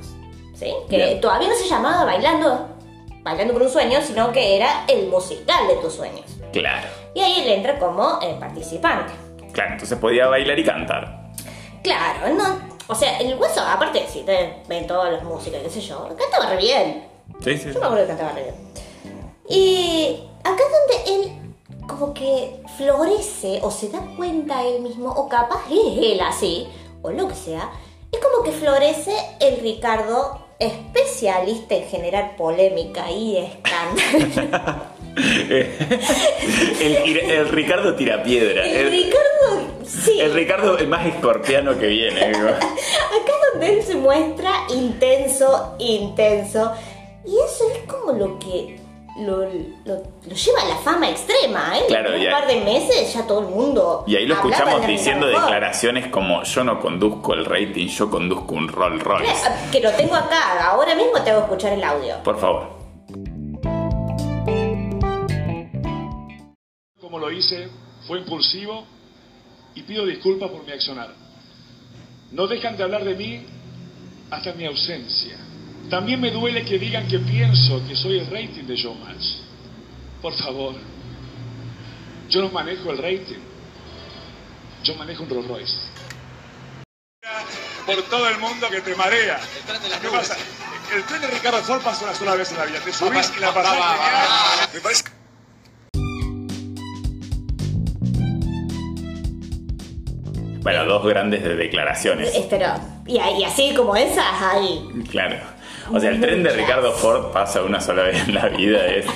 ¿Sí? Que Bien. todavía no se llamaba Bailando, Bailando por un sueño, sino que era el musical de tus sueños. Claro, Y ahí él entra como eh, participante. claro. Entonces podía bailar y cantar. Claro, no. O sea, el hueso, aparte, si te ven todas las músicas, qué sé yo, cantaba re bien. Sí, sí. Yo me acuerdo que cantaba re bien. Y acá es donde él como que florece o se da cuenta él mismo, o capaz es él así, o lo que sea, es como que florece el Ricardo especialista en generar polémica y escándalo. el, tira- el Ricardo Tirapiedra. el El, Ricardo, sí. el Ricardo, el más escorpiano que viene. digo. Acá donde él se muestra intenso, intenso. Y eso es como lo que lo, lo- lo lleva a la fama extrema, ¿eh? Claro, en y un ahí- par de meses ya todo el mundo. Y ahí lo escuchamos de diciendo declaraciones como yo no conduzco el rating, yo conduzco un Rolls Royce. Que lo tengo acá, ahora mismo te hago escuchar el audio. Por favor. Como lo hice, fue impulsivo y pido disculpas por mi accionar. No dejan de hablar de mí hasta mi ausencia. También me duele que digan que pienso que soy el rating de Showmatch. Por favor, yo no manejo el rating. Yo manejo un Rolls Royce. Por todo el mundo que te marea. ¿Qué pasa? El tren de Ricardo Ford pasa una sola vez en la vida. Te subís y la pasás genial. Me parece Bueno, dos grandes de declaraciones. Pero, y, y así como esas, hay. Claro. O sea, el tren de Ricardo Ford pasa una sola vez en la vida, es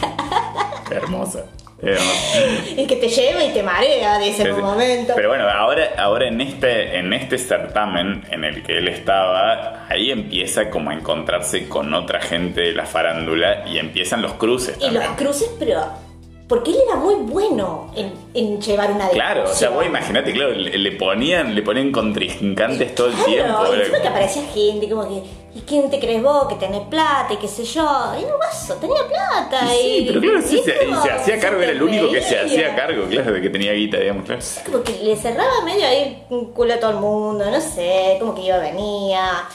hermoso. es que te lleva y te marea, en un momento. Pero bueno, ahora, ahora en este, en este certamen en el que él estaba, ahí empieza como a encontrarse con otra gente de la farándula y empiezan los cruces. Y los cruces, pero. Porque él era muy bueno en, en llevar una Claro, o sea, vos imagínate, claro, le, le ponían, le ponían contrincantes todo el Claro, tiempo. era encima que aparecía gente como que, ¿y quién te crees vos que tenés plata y qué sé yo? Y no vaso, tenía plata Sí, y... pero claro, sí, y se, hacía cargo, era el único que se hacía cargo, claro, de que tenía guita, digamos, claro. Como que le cerraba medio ahí un culo a todo el mundo, no sé, como que iba, venía.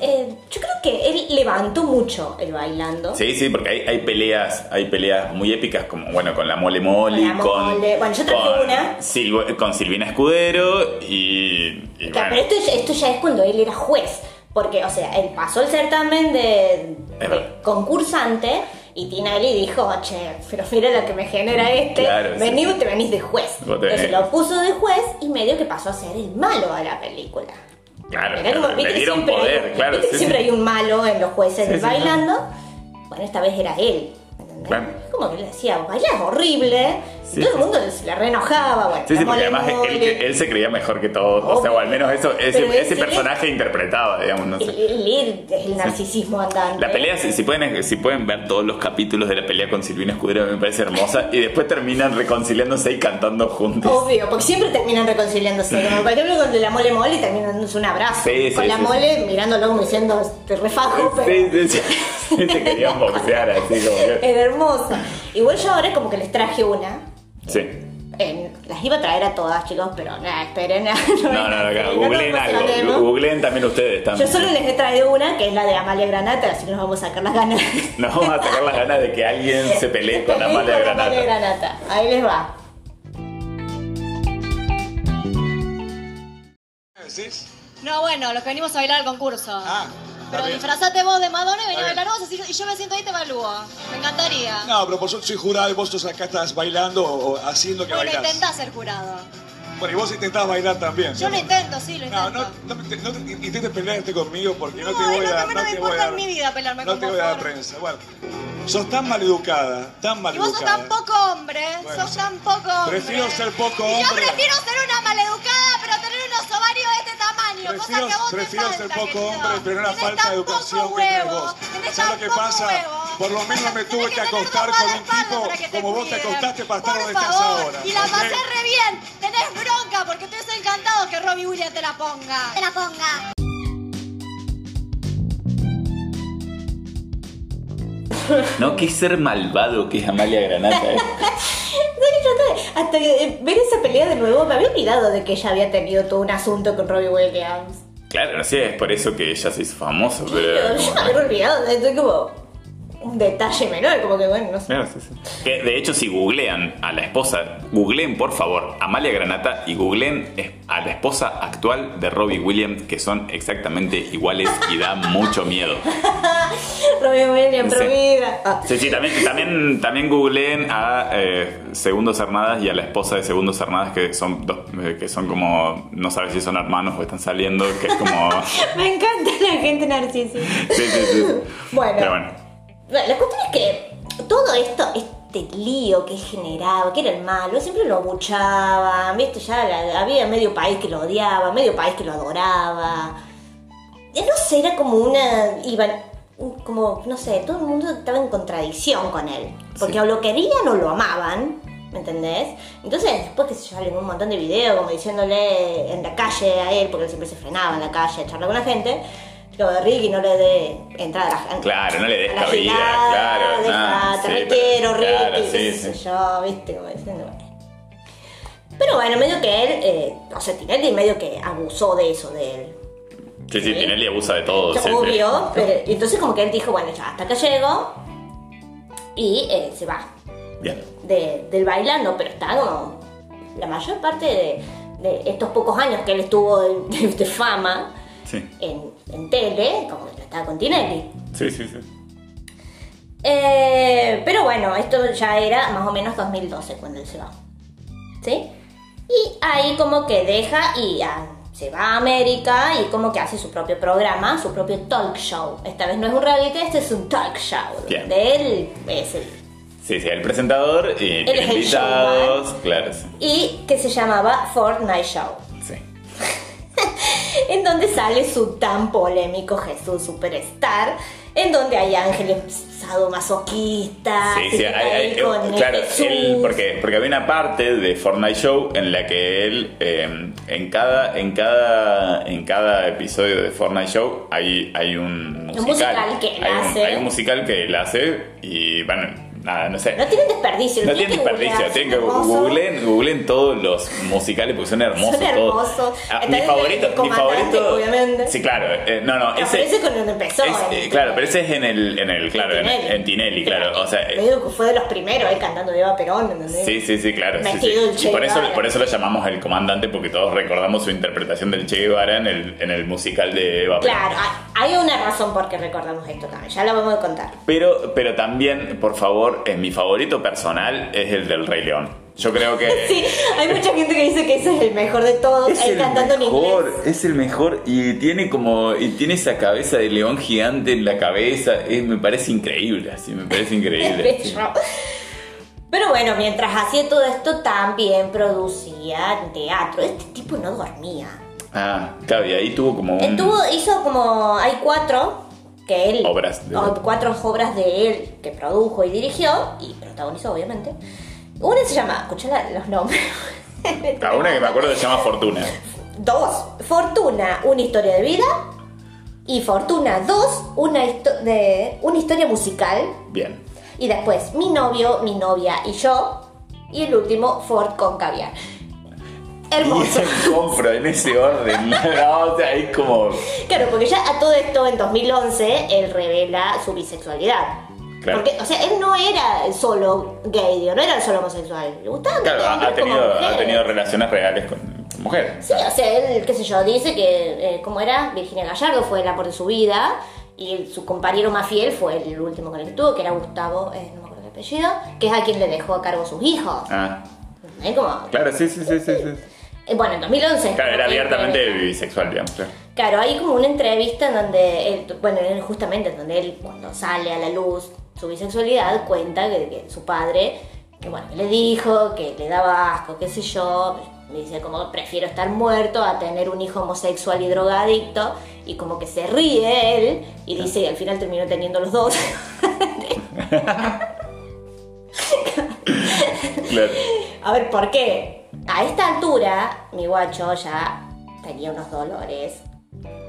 Eh, yo creo que él levantó mucho el bailando. Sí, sí, porque hay, hay peleas, hay peleas muy épicas como bueno con la mole moli, Con con, Mole. Bueno, yo traje con una. Silvo- con Silvina Escudero y, y Claro, bueno, pero esto, esto ya es cuando él era juez. Porque, o sea, él pasó el certamen de, concursante y Tinelli dijo, che, pero mira lo que me genera este. Claro, Vení, sí. te venís de juez. Entonces lo puso de juez y medio que pasó a ser el malo de la película. Claro, le dieron siempre poder, claro. viste sí, siempre sí. hay un malo en los jueces sí, bailando. Bueno, esta vez era él. ¿Entendés? Claro. Como que le decía, bailás horrible. Sí, y todo el mundo se le reenojaba. Bueno, Sí, sí, la porque además él, se creía mejor que todos, o sea, o al menos eso, ese, ese personaje interpretaba, digamos, no sé. El, el- el narcisismo andante. La pelea, si, si pueden, si pueden ver todos los capítulos de la pelea con Silvina Escudero, me parece hermosa. Y después terminan reconciliándose y cantando juntos. Obvio, porque siempre terminan reconciliándose. Como por ejemplo con la mole mole terminan dándose un abrazo. Sí, sí, con la mole mirándolo como diciendo, te refajo, pero Sí. Se querían boxear así como que. es hermoso. Igual yo ahora como que les traje una. Sí. En- las iba a traer a todas, chicos, pero nada, esperen. No, No, no, no, acá, no, googleen no, algo. Googleen también ustedes Yo también. solo les he traído una, que es la de Amalia Granata, así que nos vamos a sacar las ganas. Nos vamos a sacar las ganas de que alguien se pelee con Amalia Con Amalia Granata. Granata. Ahí les va. ¿Decís? No, bueno, los que venimos a bailar al concurso. Ah, Pero disfrazate vos de Madonna y vení a bailar vos y yo me siento ahí y te evalúo. Me encantaría. No, pero suerte soy jurado y vos acá estás bailando o haciendo que bueno, bailás. intentá ser jurado. Bueno, y vos intentás bailar también. Yo lo intento, sí, lo No, intento. no, no, no te- intentes pelearte conmigo porque no, te voy no, a que no no me importa dar, en mi vida pelearme no con te voy a dar prensa. Bueno, sos tan maleducada, tan Y vos sos maleducada. tan poco hombre, Bueno, sos tan poco hombre. Prefiero ser poco Y yo hombre. prefiero ser una maleducada, pero tener unos ovarios de este tamaño, cosa Prefiero, que vos prefiero te ser falta, poco querido. hombre, pero una Tenés falta de educación poco que tenés huevo, vos. tenés ¿Sabes lo que poco pasa? huevo. Por lo menos me tuve que acostar con un tipo como vos te acostaste para estar donde estás ahora. Y la pasé re bien. Tenés bronca porque estoy encantado que Robbie Williams te la ponga. Te la ponga. No, qué ser malvado que es Amalia Granata. ¿eh? ¿Sabes que yo te- hasta que eh, ver esa pelea de nuevo me había olvidado de que ella había tenido todo un asunto con Robbie Williams. Claro, no sé, es por eso que ella se hizo famosa, Yo, pero... yo me había olvidado, esto es como un detalle menor, como que bueno, no sé. Claro, sí, sí. Que, de hecho, si googlean a la esposa, googleen por favor Amalia Granata y googleen a la esposa actual de Robbie Williams, que son exactamente iguales y da mucho miedo. Robbie Williams, Sí. vida. Ah, Sí, sí, también, también, también googleen a eh, Segundos Armadas y a la esposa de Segundos Armadas, que son, dos, eh, que son como, no sabes si son hermanos o están saliendo, que es como... me encanta la gente narcisista. Sí, sí, sí. Bueno. Pero bueno. Bueno, la cuestión es que todo esto, este lío que generaba, que era el malo, siempre lo abuchaban, ¿viste? Ya la- había medio país que lo odiaba, medio país que lo adoraba. No sé, era como una. iban. como, no sé, todo el mundo estaba en contradicción con él. Porque o lo querían o lo amaban. ¿Me entendés? Entonces, después que se salen un montón de videos como diciéndole en la calle a él, porque él siempre se frenaba en la calle a charlar con la gente, lo de Ricky no le dé entrada a la gente. Claro, no le des cabida, claro. dejá, no, te sí, requiero, Ricky, claro, qué sí, sé sí. yo, viste, como diciendo, bueno. Pero bueno, medio que él, eh, o sea, Tinelli medio que abusó de eso, de él. Sí, sí, Tinelli abusa de todo. Sí. obvio, pero entonces como que él dijo, bueno, ya, hasta acá llego y eh, se va Bien. de- del bailando, pero está como la mayor parte de, de estos pocos años que él estuvo de, de fama Sí, en, en tele, como que estaba con Tinelli. sí, sí. sí. Eh, pero bueno, esto ya era más o menos 2012 cuando él se va. ¿Sí? Y ahí como que deja y ah, se va a América y como que hace su propio programa, su propio talk show. Esta vez no es un reality, este es un talk show. Bien. Donde él es el... Sí, sí, el presentador y el invitados, claro, sí. Y que se llamaba Fortnite Show. En donde sale su tan polémico Jesús Superstar, en donde hay ángeles sadomasoquistas, Sí, sí, hay- con el claro, él- porque, porque había una parte de Fortnite Show en la que él, eh, en, cada, en, cada, en cada episodio de Fortnite Show hay, hay un musical. musical que él hay, un, hace. hay un musical que él hace y, bueno, nada, no sé. No tienen desperdicio. No tienen desperdicio, tienen que googleen, googleen todos los musicales porque son hermosos Son todos. hermosos. Ah, Está mi favorito, mi favorito. obviamente. Sí, claro. eh, no, no, ese, pero ese con donde empezó. es, eh, claro, pero ese es en el, en el, claro, en, Tinelli. en Tinelli, claro. O sea, eh, fue de los primeros ahí cantando de Eva Perón, ¿entendés? Sí, sí, sí, claro. sí, sí. Y por eso, por eso lo llamamos el comandante, porque todos recordamos su interpretación del Che Guevara en el, en el musical de Eva Perón. Claro, hay hay una razón por qué recordamos esto también, ya lo vamos a contar. Pero, pero también, por favor, eh, mi favorito personal es el del Rey León. Yo creo que Sí, hay mucha gente que dice que ese es el mejor de todos, es él el cantando en inglés. mejor, es el mejor y tiene como y tiene esa cabeza de león gigante en la cabeza, es- me parece increíble, así me parece increíble. Pero bueno, mientras hacía todo esto también producía teatro. Este tipo no dormía. Ah, claro, y ahí tuvo como un Estuvo, hizo como, hay cuatro que él, Obras de- cuatro obras de él que produjo y dirigió y protagonizó obviamente. Una se llama, escuchá la- los nombres. Ah, una que me acuerdo se llama Fortuna. Dos, Fortuna, una historia de vida. Y Fortuna 2, una, histo- de, una historia musical. Bien. Y después, mi novio, mi novia y yo. Y el último, Ford con caviar. Hermoso. Y compro en ese orden. No, o sea, es como Claro, porque ya a todo esto en 2011 él revela su bisexualidad. Claro. Porque, o sea, él no era solo gay, digo, no era solo homosexual. Le Claro, ha, tenido, ha tenido relaciones reales con, mujeres. Sí, o sea, él, qué sé yo, dice que, eh, como era, Virginia Gallardo fue el amor de su vida Y su compañero más fiel fue el último con el que tuvo, que era Gustavo, eh, no me acuerdo el apellido, que es a quien le dejó a cargo sus hijos. Ah, ¿Eh? Como, claro, sí, sí, sí, sí. sí. Eh, bueno, en 2011. Claro, era abiertamente bisexual, digamos. Claro. Claro, hay como una entrevista en donde, él, bueno, justamente en donde él cuando sale a la luz su bisexualidad cuenta que, que su padre, que bueno, que le dijo que le daba asco, qué sé yo, me dice como prefiero estar muerto a tener un hijo homosexual y drogadicto y como que se ríe él y dice y al final terminó teniendo los dos. Claro. A ver, ¿por qué? A esta altura mi guacho ya tenía unos dolores.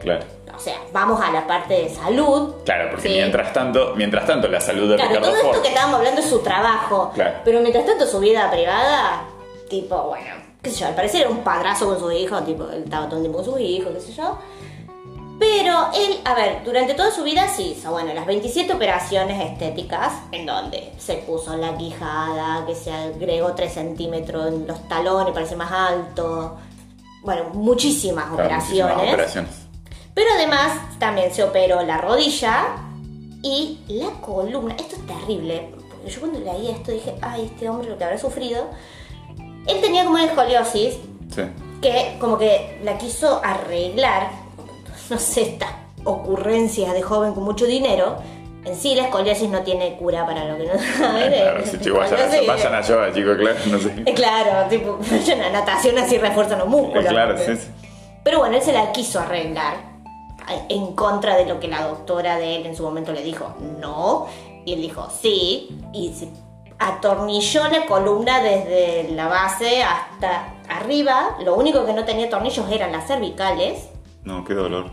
Claro. O sea, vamos a la parte de salud. Claro, porque Sí. mientras tanto, mientras tanto la salud de Claro, Ricardo todo esto Ford. que estábamos hablando es su trabajo. Claro. Pero mientras tanto su vida privada, tipo, bueno, qué sé yo, al parecer era un padrazo con sus hijos, tipo, él estaba todo el tiempo con sus hijos, qué sé yo. Pero él, a ver, durante toda su vida sí hizo, bueno, las 27 operaciones estéticas, en donde se puso la quijada, que se agregó 3 centímetros en los talones para ser más alto. Bueno, muchísimas Claro, operaciones. muchísimas operaciones. Pero además también se operó la rodilla y la columna. Esto es terrible. Porque yo cuando leí esto dije, ay, este hombre lo que habrá sufrido. Él tenía como una escoliosis Sí. que como que la quiso arreglar. No sé, estas ocurrencias de joven con mucho dinero. En sí la escoliosis no tiene cura para lo que no saben. Claro, sí, chicos, vayan, a, yoga, chicos, claro, no sé. Eh, Claro, tipo, vayan a natación así refuerzan los músculos. Eh, claro, sí, sí. pero bueno, él se la quiso arreglar en contra de lo que la doctora de él en su momento le dijo no. Y él dijo sí. Y se atornilló la columna desde la base hasta arriba. Lo único que no tenía tornillos eran las cervicales. No, qué dolor.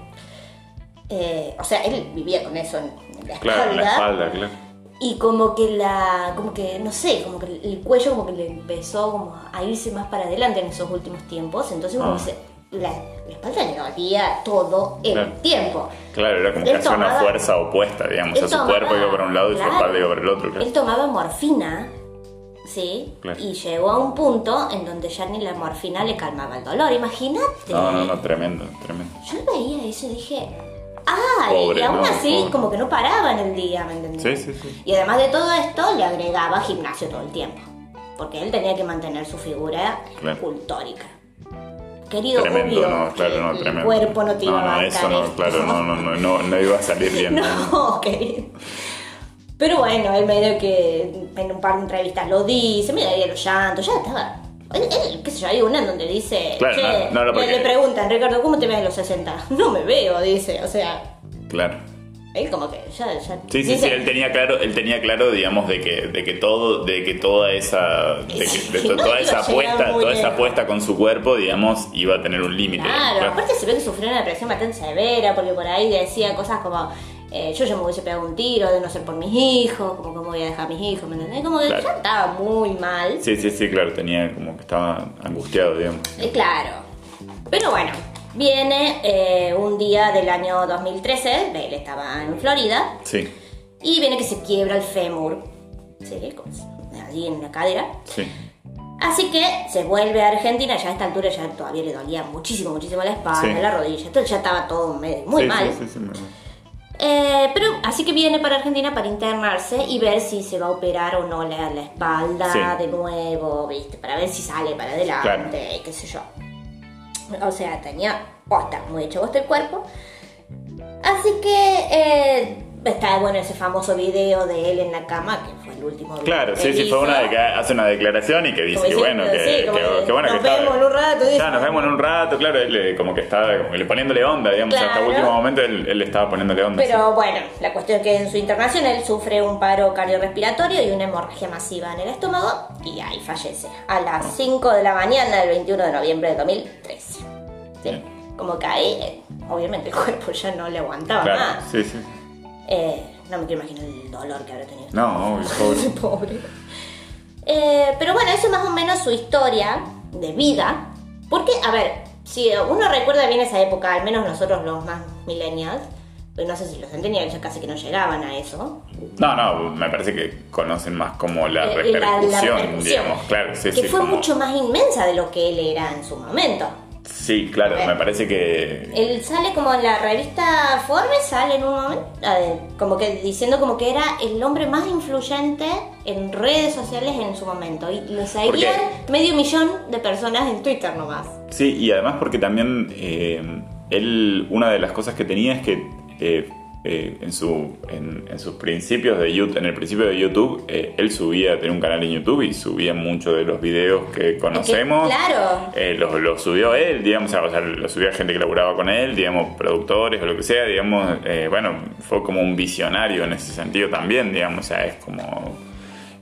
Eh, o sea, él vivía con eso en, en la Claro, en la espalda. espalda, claro. Y como que la, como que, no sé, como que el cuello como que le empezó como a irse más para adelante en esos últimos tiempos. Entonces como Ah. que se- la, la espalda le dolía todo el Claro. tiempo. Claro, era como que Él hacía una fuerza opuesta, digamos. O su cuerpo iba para un lado y su espalda iba para el otro, claro. Él tomaba morfina, ¿sí? Y llegó a un punto en donde ya ni la morfina le calmaba el dolor. Imagínate. No, no, no, tremendo, tremendo. Yo veía eso y dije, Pobre, y aún no, así, pobre. como que no paraba en el día, ¿me entendés? Sí, sí, sí. Y además de todo esto, le agregaba gimnasio todo el tiempo. Porque él tenía que mantener su figura Claro. cultórica. Querido, Tremendo, obvio no, claro, no, el tremendo. cuerpo no te iba no, no, eso no, claro, no, no, no, no, no iba a salir bien. No, querido. Pero bueno, él medio que en un par de entrevistas lo dice, me daría los llantos, ya estaba. Él, él, qué sé yo, hay una en donde dice, Claro, che, no, no, no, le- le preguntan, Ricardo, ¿cómo te ves a los 60? No me veo, dice, o sea, Claro. él como que ya, ya Sí, sí, dice- sí, él tenía claro, él tenía claro, digamos, de que, de que todo, de que toda esa, de que- de toda esa apuesta, toda esa apuesta con su cuerpo, digamos, iba a tener un límite. Claro, claro. aparte se ve que sufrió una depresión bastante severa, porque por ahí decía cosas como, eh, yo ya me hubiese pegado un tiro de no ser por mis hijos, como cómo voy a dejar a mis hijos, ¿me entendés? Como que Claro. ya estaba muy mal. Sí, sí, sí, claro, tenía como que estaba angustiado, digamos. Eh, claro. Pero bueno, viene eh, un día del año 2013, él estaba en Florida, Sí, y viene que se quiebra el fémur, ¿sí? Como allí en la cadera. sí. Así que se vuelve a Argentina, ya a esta altura ya todavía le dolía muchísimo, muchísimo la espalda, Sí. la rodilla, entonces ya estaba todo muy Sí, mal. Sí, sí, sí. Eh, pero así que viene para Argentina para internarse y ver si se va a operar o no la, la espalda Sí. de nuevo, ¿viste? Para ver si sale para adelante, qué sé yo. O sea, tenía posta, muy hecho bosta el cuerpo. Así que eh, está bueno ese famoso video de él en la cama, que fue el último video Claro, que sí, él sí, fue hizo. una de que hace una declaración y que dice que bueno, que, sí, que- que que bueno nos que estaba- vemos en un rato, dice. Claro, nos vemos en un rato, claro, él eh, como que estaba como que le poniéndole onda, digamos, hasta el último momento él, él le estaba poniéndole onda. Pero bueno, la cuestión es que en su internación él sufre un paro cardiorrespiratorio y una hemorragia masiva en el estómago y ahí fallece a las 5 de la mañana del 21 de noviembre de 2013. ¿Sí? Como que ahí, eh, obviamente el cuerpo ya no le aguantaba Claro, más. sí, sí. Eh, no me quiero imaginar el dolor que habrá tenido. No, pobre. Pobre. Eh, pero bueno, eso es más o menos su historia de vida. Porque, a ver, si uno recuerda bien esa época, al menos nosotros los más millennials, pues no sé si los centennials ya casi que no llegaban a eso. No, no, me parece que conocen más como la Eh, repercusión, la- la repercusión. digamos, claro, sí, que sí. fue como- mucho más inmensa de lo que él era en su momento. Sí, claro, me parece que. Él sale como en la revista Forbes, sale en un momento, como que diciendo como que era el hombre más influyente en redes sociales en su momento. Y lo seguían medio millón de personas en Twitter nomás. Sí, y además porque también eh, él, una de las cosas que tenía es que eh, eh, en, su, en, en sus principios de YouTube, en el principio de YouTube, eh, él subía, tenía un canal en YouTube y subía muchos de los videos que conocemos. claro. Eh, los, los subió él, digamos, o sea, lo subía gente que laburaba con él, digamos, productores o lo que sea, digamos, eh, bueno, fue como un visionario en ese sentido también, digamos, o sea, es como...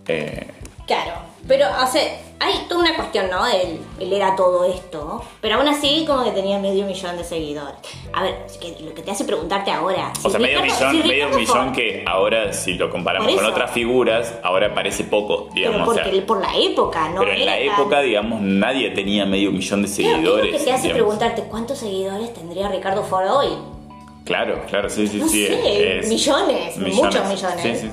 eh, Claro, pero, o sea, hay toda una cuestión, ¿no? Él, él era todo esto, pero aún así como que tenía medio millón de seguidores. A ver, es que lo que te hace preguntarte ahora... o sea, medio Ricardo- millón, si medio millón que ahora, si lo comparamos con otras figuras, ahora parece poco, digamos. Pero o sea, porque por la época, ¿no? pero en la tan- época, digamos, nadie tenía medio millón de seguidores. lo que te hace digamos. preguntarte cuántos seguidores tendría Ricardo Ford hoy. Claro, claro, sí, sí, No sí. sé, es- millones, muchos millones. Sí, sí,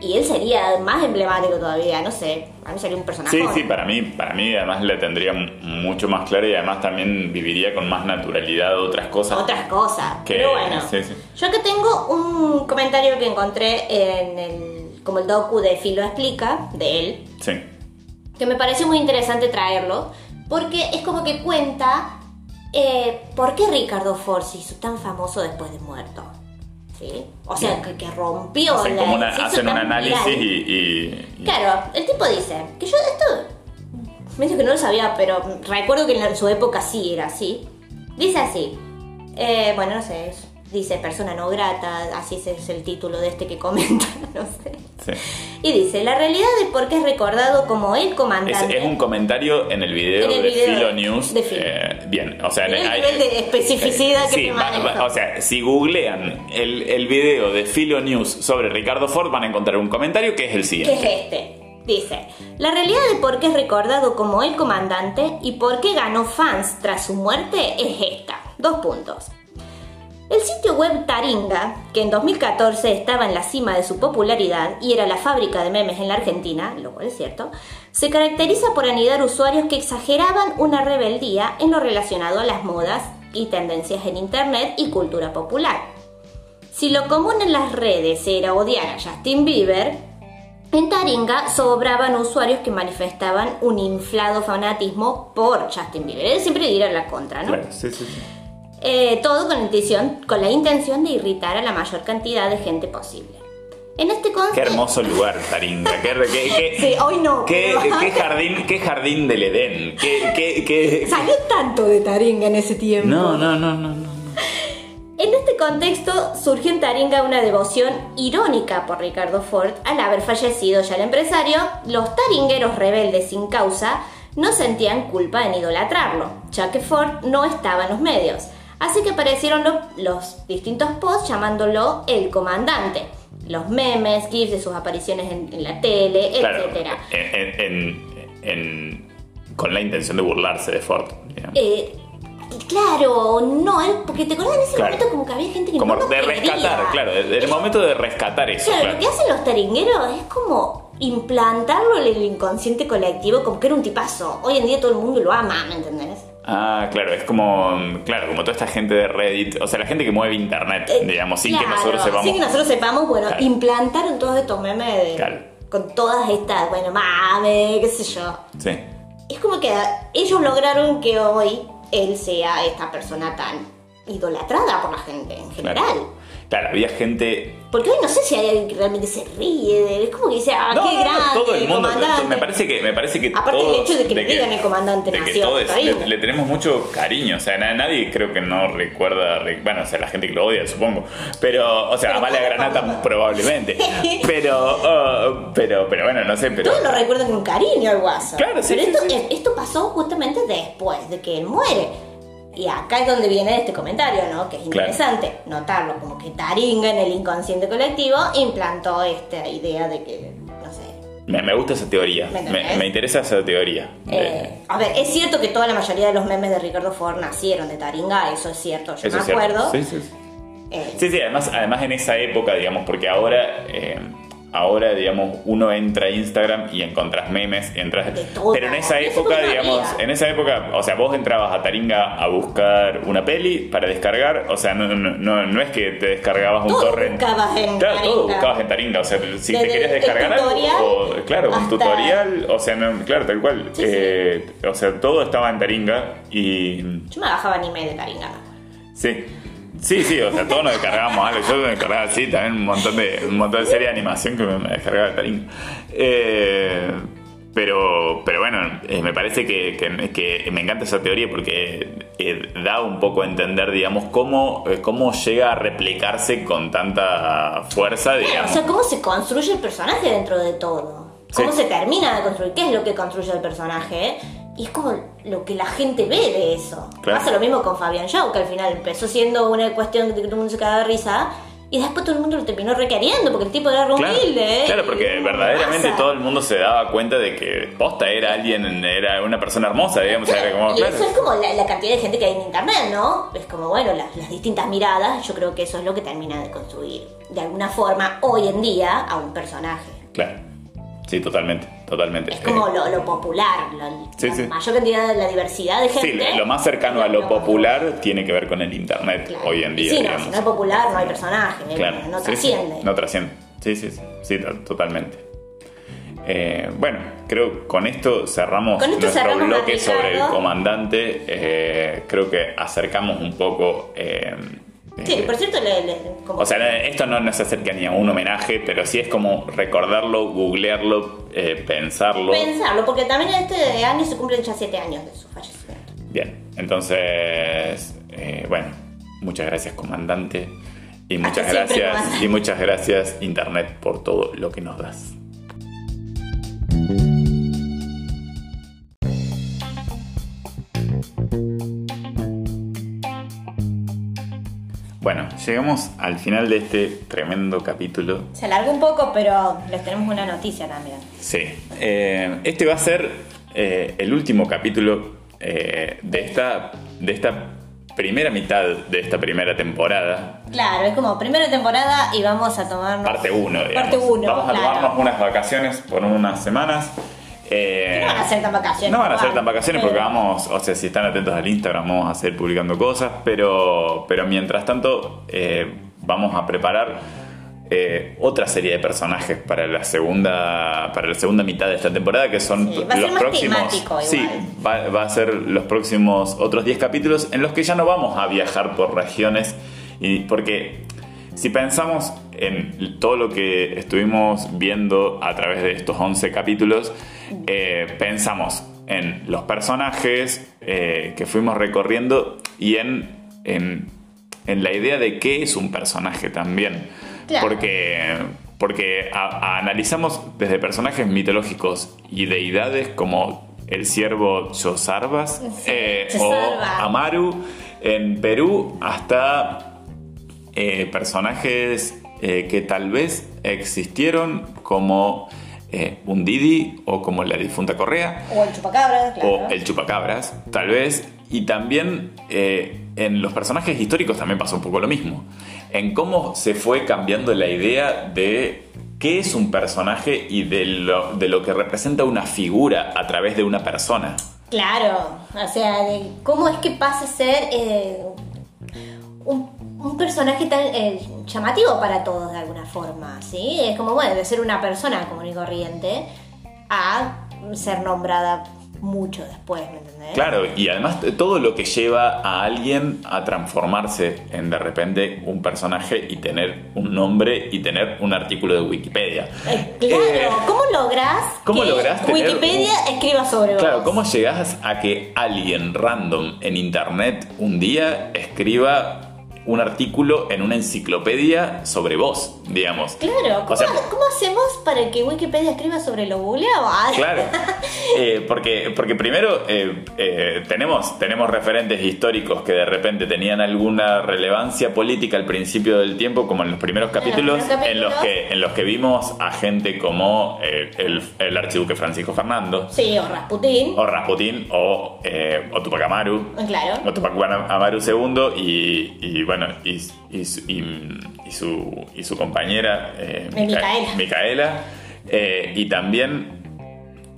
Y él sería más emblemático todavía, no sé. A mí sería un personaje. Sí, sí, para mí, para mí además le tendría mucho más claro y además también viviría con más naturalidad otras cosas. Otras cosas. que, Pero bueno. sí, sí. Yo que tengo un comentario que encontré en el. como el docu de Filo Explica, de él, Sí. que me pareció muy interesante traerlo, porque es como que cuenta eh, por qué Ricardo Ford se hizo tan famoso después de muerto. ¿Sí? O sea, que, que rompió Hacen, la- como una- se hizo hacen un análisis y- y- Claro, el tipo dice que yo esto medio que no lo sabía, pero recuerdo que en su época sí era así. Dice así, eh, bueno, no sé, es- dice persona no grata, así es el título de este que comenta, no sé. sí. Y dice, la realidad de por qué es recordado como el Es, comandante. es un comentario en el video En el de video Filo de- News. de Filo. eh, bien, o sea, el hay- nivel de especificidad que sí, va- va- o sea, si googlean el, el video de Filo News sobre Ricardo Ford van a encontrar un comentario que es el que siguiente. es este. Dice, la realidad de por qué es recordado como el comandante y por qué ganó fans tras su muerte es esta. Dos puntos. El sitio web Taringa, que en 2014 estaba en la cima de su popularidad y era la fábrica de memes en la Argentina, lo cual es cierto, se caracteriza por anidar usuarios que exageraban una rebeldía en lo relacionado a las modas y tendencias en Internet y cultura popular. Si lo común en las redes era odiar a Justin Bieber, en Taringa sobraban usuarios que manifestaban un inflado fanatismo por Justin Bieber. Él siempre ir a la contra, ¿no? Sí, sí. Eh, todo con la, intención, con la intención de irritar a la mayor cantidad de gente posible. En este Qué hermoso lugar, Taringa. Qué, qué- qué- Sí, hoy no. qué- pero- qué jardín, qué jardín del Edén. Qué, qué- qué- Salió tanto de Taringa en ese tiempo. No, no, no, no, no. En este contexto surgió en Taringa una devoción irónica por Ricardo Ford al haber fallecido ya el empresario. Los taringueros rebeldes sin causa no sentían culpa en idolatrarlo, ya que Ford no estaba en los medios. Así que aparecieron lo- los distintos posts llamándolo el comandante. Los memes, gifs de sus apariciones en, en la tele, Claro, etcétera. en- con la intención de burlarse de Ford. Eh, claro, no, eh, porque te acordás en ese Claro. momento como que había gente que Como no de quería. rescatar, claro, en el momento de rescatar eso. Claro, claro. lo que hacen los taringueros es como implantarlo en el inconsciente colectivo como que era un tipazo. Hoy en día todo el mundo lo ama, ¿me entendés? Ah, claro, es como, claro, como toda esta gente de Reddit, o sea, la gente que mueve internet, digamos, sin que Eh, nosotros sepamos. Sin que nosotros sepamos, bueno, Claro. implantaron todos estos memes de- Claro. con todas estas, bueno, mame, qué sé yo. Sí. Es como que ellos lograron que hoy él sea esta persona tan idolatrada por la gente en general. Claro. Había gente. Porque hoy no sé si hay alguien que realmente se ríe de él. Es como que dice, ah, No, qué no, grande, todo el mundo. comandante. Me parece que, me parece que Aparte todos, del hecho de que le digan el comandante de que todos le, le tenemos mucho cariño. O sea, na- nadie creo que no recuerda. re- Bueno, o sea, la gente que lo odia, supongo. Pero, o sea, Amalia Granata probablemente. Pero, uh, pero, pero bueno, no sé, pero. Todos lo recuerdan con cariño al guaso. Claro, sí, Pero sí, esto, sí. esto pasó justamente después de que él muere. Y acá es donde viene este comentario, ¿no? Que es Claro. interesante notarlo, como que Taringa en el inconsciente colectivo implantó esta idea de que, no sé. Me, me gusta esa teoría. ¿Me Me, interesa esa teoría. eh, a ver, es cierto que toda la mayoría de los memes de Ricardo Ford nacieron de Taringa, eso es cierto, yo Eso me acuerdo. Sí, sí, sí. Eh, Sí, sí, además, además en esa época, digamos, porque ahora, eh, ahora, digamos, uno entra a Instagram y encontrás memes, y entras... Pero en esa época, digamos, en esa época, o sea, vos entrabas a Taringa a buscar una peli para descargar, o sea, no, no, no, no es que te descargabas un Todo torrent. buscabas en Claro, todo buscabas en Taringa, o sea, si te querías descargar algo, o, claro, un tutorial, o sea, no, claro, tal cual. Eh, O sea, todo estaba en Taringa y Yo me bajaba anime de Taringa. Sí. Sí, sí, o sea, todos nos descargábamos algo. Yo me descargaba así también un montón de, un montón de series de animación que me, me descargaba de Taringa. Eh, pero, pero bueno, eh, me parece que, que- que me encanta esa teoría porque eh, da un poco a entender, digamos, cómo, eh, cómo llega a replicarse con tanta fuerza, O digamos. sea, cómo se construye el personaje dentro de todo. Cómo Sí. se termina de construir. ¿Qué es lo que construye el personaje? Y es como lo que la gente ve de eso. Claro. Pasa lo mismo con Fabián Shaw, que al final empezó siendo una cuestión de que todo el mundo se cagaba de risa. Y después todo el mundo lo terminó requeriendo porque el tipo era Claro, humilde. ¿eh? claro, porque verdaderamente pasa. todo el mundo se daba cuenta de que Posta era alguien, era una persona hermosa, digamos, era como, Y claro. eso es como la, la cantidad de gente que hay en internet, ¿no? Es como, bueno, las, las distintas miradas, yo creo que eso es lo que termina de construir, de alguna forma, hoy en día, a un personaje. Claro. Sí, totalmente, totalmente. Es como Eh, lo, lo popular, Sí, la sí. mayor cantidad de la diversidad de Sí, gente. lo más cercano a lo popular tiene que ver con el internet hoy en día, sí, no, si no es popular, no hay personaje, Claro, no sí, trasciende. sí, no trasciende. Sí, sí, sí, sí, to- totalmente. Eh, bueno, creo que con esto cerramos Con esto nuestro cerramos, bloque sobre el comandante. Eh, creo que acercamos un poco. Sí, eh, por cierto, le, le- como- o sea, esto no nos acerca ni a un homenaje, pero sí es como recordarlo, googlearlo, eh, pensarlo. pensarlo, porque también este año se cumplen ya siete años de su fallecimiento. Bien, entonces, eh, bueno, muchas gracias comandante y muchas gracias comandante. y muchas gracias internet por todo lo que nos das. Bueno, llegamos al final de este tremendo capítulo. Se alargó un poco, pero les tenemos una noticia también. Sí. Eh, este va a ser eh, el último capítulo eh, de, esta, de esta primera mitad de esta primera temporada. Claro, es como primera temporada y vamos a tomarnos. Parte 1, digamos. Parte 1, Vamos a claro. tomarnos unas vacaciones por unas semanas. Eh, No van a ser tan vacaciones. no van a ser igual, tan vacaciones porque vamos, o sea, si están atentos al Instagram vamos a seguir publicando cosas, pero, pero mientras tanto eh, vamos a preparar eh, otra serie de personajes para la segunda para la segunda mitad de esta temporada que son Sí, va a ser los más próximos sí va, va a ser los próximos otros 10 capítulos en los que ya no vamos a viajar por regiones y porque si pensamos en todo lo que estuvimos viendo a través de estos 11 capítulos, eh, pensamos en los personajes eh, que fuimos recorriendo y en, en, en la idea de qué es un personaje también. Claro. Porque, porque a- a- analizamos desde personajes mitológicos y deidades como el ciervo Yosarbas eh, o. Amaru en Perú hasta eh, personajes eh, que tal vez existieron como eh, un Didi o como la difunta Correa O el chupacabra, claro. o el chupacabras, tal vez. Y también en los personajes históricos también pasó un poco lo mismo. En cómo se fue cambiando la idea de qué es un personaje y de lo, de lo que representa una figura a través de una persona. Claro, o sea, de cómo es que pasa a ser eh, un, un personaje tan eh, llamativo para todos de alguna forma, ¿sí? Es como, bueno, de ser una persona común y corriente a ser nombrada mucho después, ¿me entendés? Claro, y además todo lo que lleva a alguien a transformarse en de repente un personaje y tener un nombre y tener un artículo de Wikipedia. Eh, claro, ¿cómo lográs ¿cómo que lográs Wikipedia escriba sobre Claro, vos? ¿cómo llegás a que alguien random en internet un día escriba un artículo en una enciclopedia sobre vos, digamos? Claro, ¿cómo, O sea, cómo hacemos para que Wikipedia escriba sobre lo googleado? Claro, Eh, porque, porque primero eh, eh, tenemos, tenemos referentes históricos que de repente tenían alguna relevancia política al principio del tiempo, como en los primeros capítulos, en los capítulos. que, en los que vimos a gente como eh, el, el archiduque Francisco Fernando, Sí, o Rasputín. o Rasputín, o, eh, o Tupac Amaru, Claro. o Tupac Amaru II, y, y bueno, bueno, y, y su- y- y su, y su compañera eh, Mi Mica- Micaela. Micaela. Eh, y también,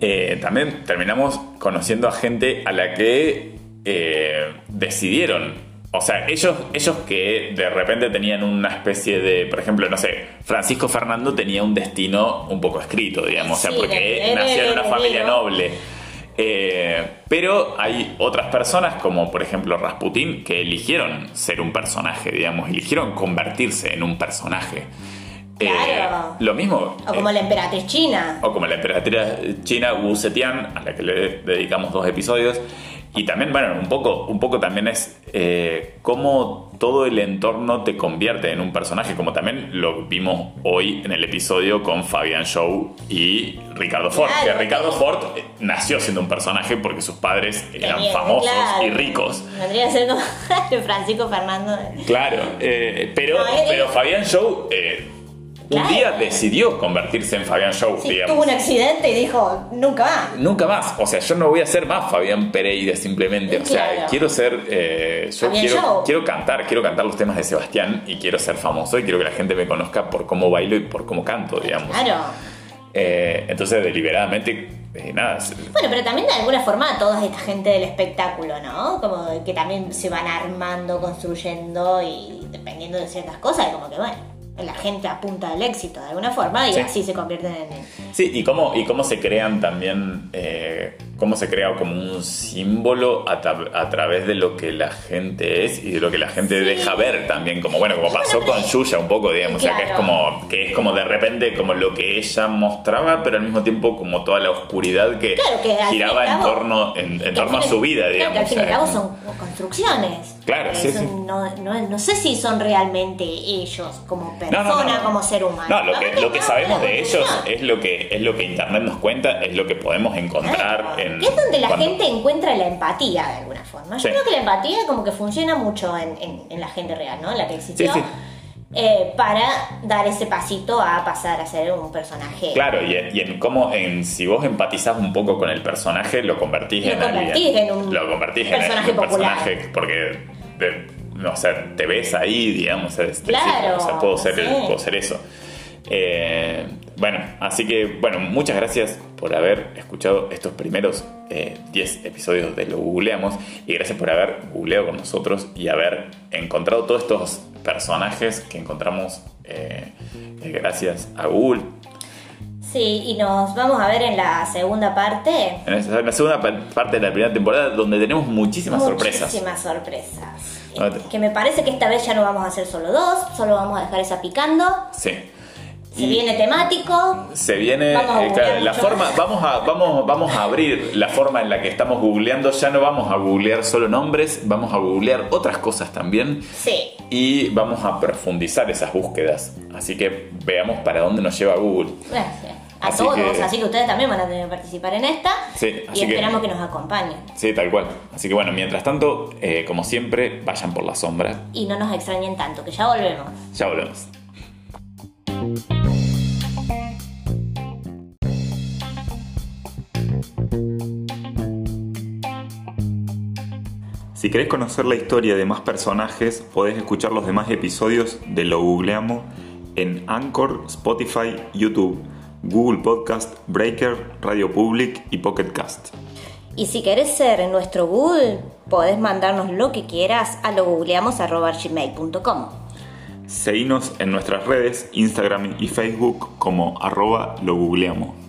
eh, también terminamos conociendo a gente a la que eh, decidieron. O sea, ellos, ellos que de repente tenían una especie de, por ejemplo, no sé, Francisco Fernando tenía un destino un poco escrito, digamos, o sea, porque nació en una familia noble. Eh, pero hay otras personas, como por ejemplo Rasputín, que eligieron ser un personaje, digamos, eligieron convertirse en un personaje. Eh, Claro. lo mismo. O como la emperatriz china. O como la emperatriz china Wu Zetian, a la que le dedicamos dos episodios. Y también, bueno, un poco, un poco también es eh, cómo todo el entorno te convierte en un personaje, como también lo vimos hoy en el episodio con Fabian Show y Ricardo Ford. Claro. que Ricardo Ford eh, nació siendo un personaje porque sus padres eran Tenía- famosos claro. y ricos. Vendría a ser como Francisco Fernando. Claro, eh, pero, No, pero Fabian Show eh, un día decidió convertirse en Fabian Show, Sí, digamos. tuvo un accidente y dijo, nunca más. Nunca más. O sea, yo no voy a ser más Fabián Pereira simplemente. O sea, quiero ser. eh, yo Fabián quiero, Show. quiero cantar, quiero cantar los temas de Sebastián y quiero ser famoso y quiero que la gente me conozca por cómo bailo y por cómo canto, digamos. Claro. Eh, entonces, deliberadamente, eh, nada. Bueno, pero también de alguna forma toda esta gente del espectáculo, ¿no? Como que también se van armando, construyendo y dependiendo de ciertas cosas, y como que bueno, la gente apunta al éxito de alguna forma y Sí. así se convierten en... Sí, y cómo, y cómo se crean también, eh, cómo se crea como un símbolo a, tra- a través de lo que la gente es y de lo que la gente deja ver también, como bueno, como pasó con Yuya un poco, digamos, o sea, que es Claro. como, que es como de repente como lo que ella mostraba, pero al mismo tiempo como toda la oscuridad que, Claro, giraba en cabo- torno, en, torno a su vida, claro, digamos. que al fin y cabo son construcciones. Claro, sí. No, no- no sé si son realmente ellos como persona, no, como ser humano. No, lo que, lo que sabemos de ellos es lo que es lo que internet nos cuenta, es lo que podemos encontrar en Que es donde la cuando- gente encuentra la empatía de alguna forma. Yo Sí. creo que la empatía como que funciona mucho en, en- en la gente real, ¿no? La que existió. Sí, sí. eh, para dar ese pasito a pasar a ser un personaje. Claro, y en, y en cómo, en, si vos empatizás un poco con el personaje, lo convertís Lo en convertís alguien. en un lo convertís en- personaje en un popular. personaje porque, de- no sé, te ves ahí, digamos, es, decir, Claro, o sea, puedo ser, sí. puedo ser eso. Eh, bueno, así que, bueno, muchas gracias por haber escuchado estos primeros eh, 10 episodios de Lo Googleamos y gracias por haber googleado con nosotros y haber encontrado todos estos personajes que encontramos eh, eh, gracias a Google. Sí, y nos vamos a ver en la segunda parte. En la segunda pa- parte de la primera temporada, donde tenemos muchísimas sorpresas. Muchísimas sorpresas. Te- Que me parece que esta vez ya no vamos a hacer solo dos, solo vamos a dejar esa picando. Sí. Se viene temático. se viene Vamos a eh, claro, la forma, más. vamos a, vamos, vamos a abrir la forma en la que estamos googleando. Ya no vamos a googlear solo nombres, vamos a googlear otras cosas también. Sí. Y vamos a profundizar esas búsquedas. Así que veamos para dónde nos lleva Google. Gracias. A Así todos, que- así que ustedes también van a tener que participar en esta. Sí, y que- esperamos que... nos acompañen. Sí, tal cual. Así que bueno, mientras tanto, eh, como siempre, vayan por la sombra. Y no nos extrañen tanto, que ya volvemos. Ya volvemos. Si querés conocer la historia de más personajes, podés escuchar los demás episodios de Lo Googleamos en Anchor, Spotify, YouTube, Google Podcast, Breaker, Radio Public y Pocket Cast. Y si querés ser nuestro Google, podés mandarnos lo que quieras a logoogleamos.gmail.com. Seguinos en nuestras redes, Instagram y Facebook como arroba lo.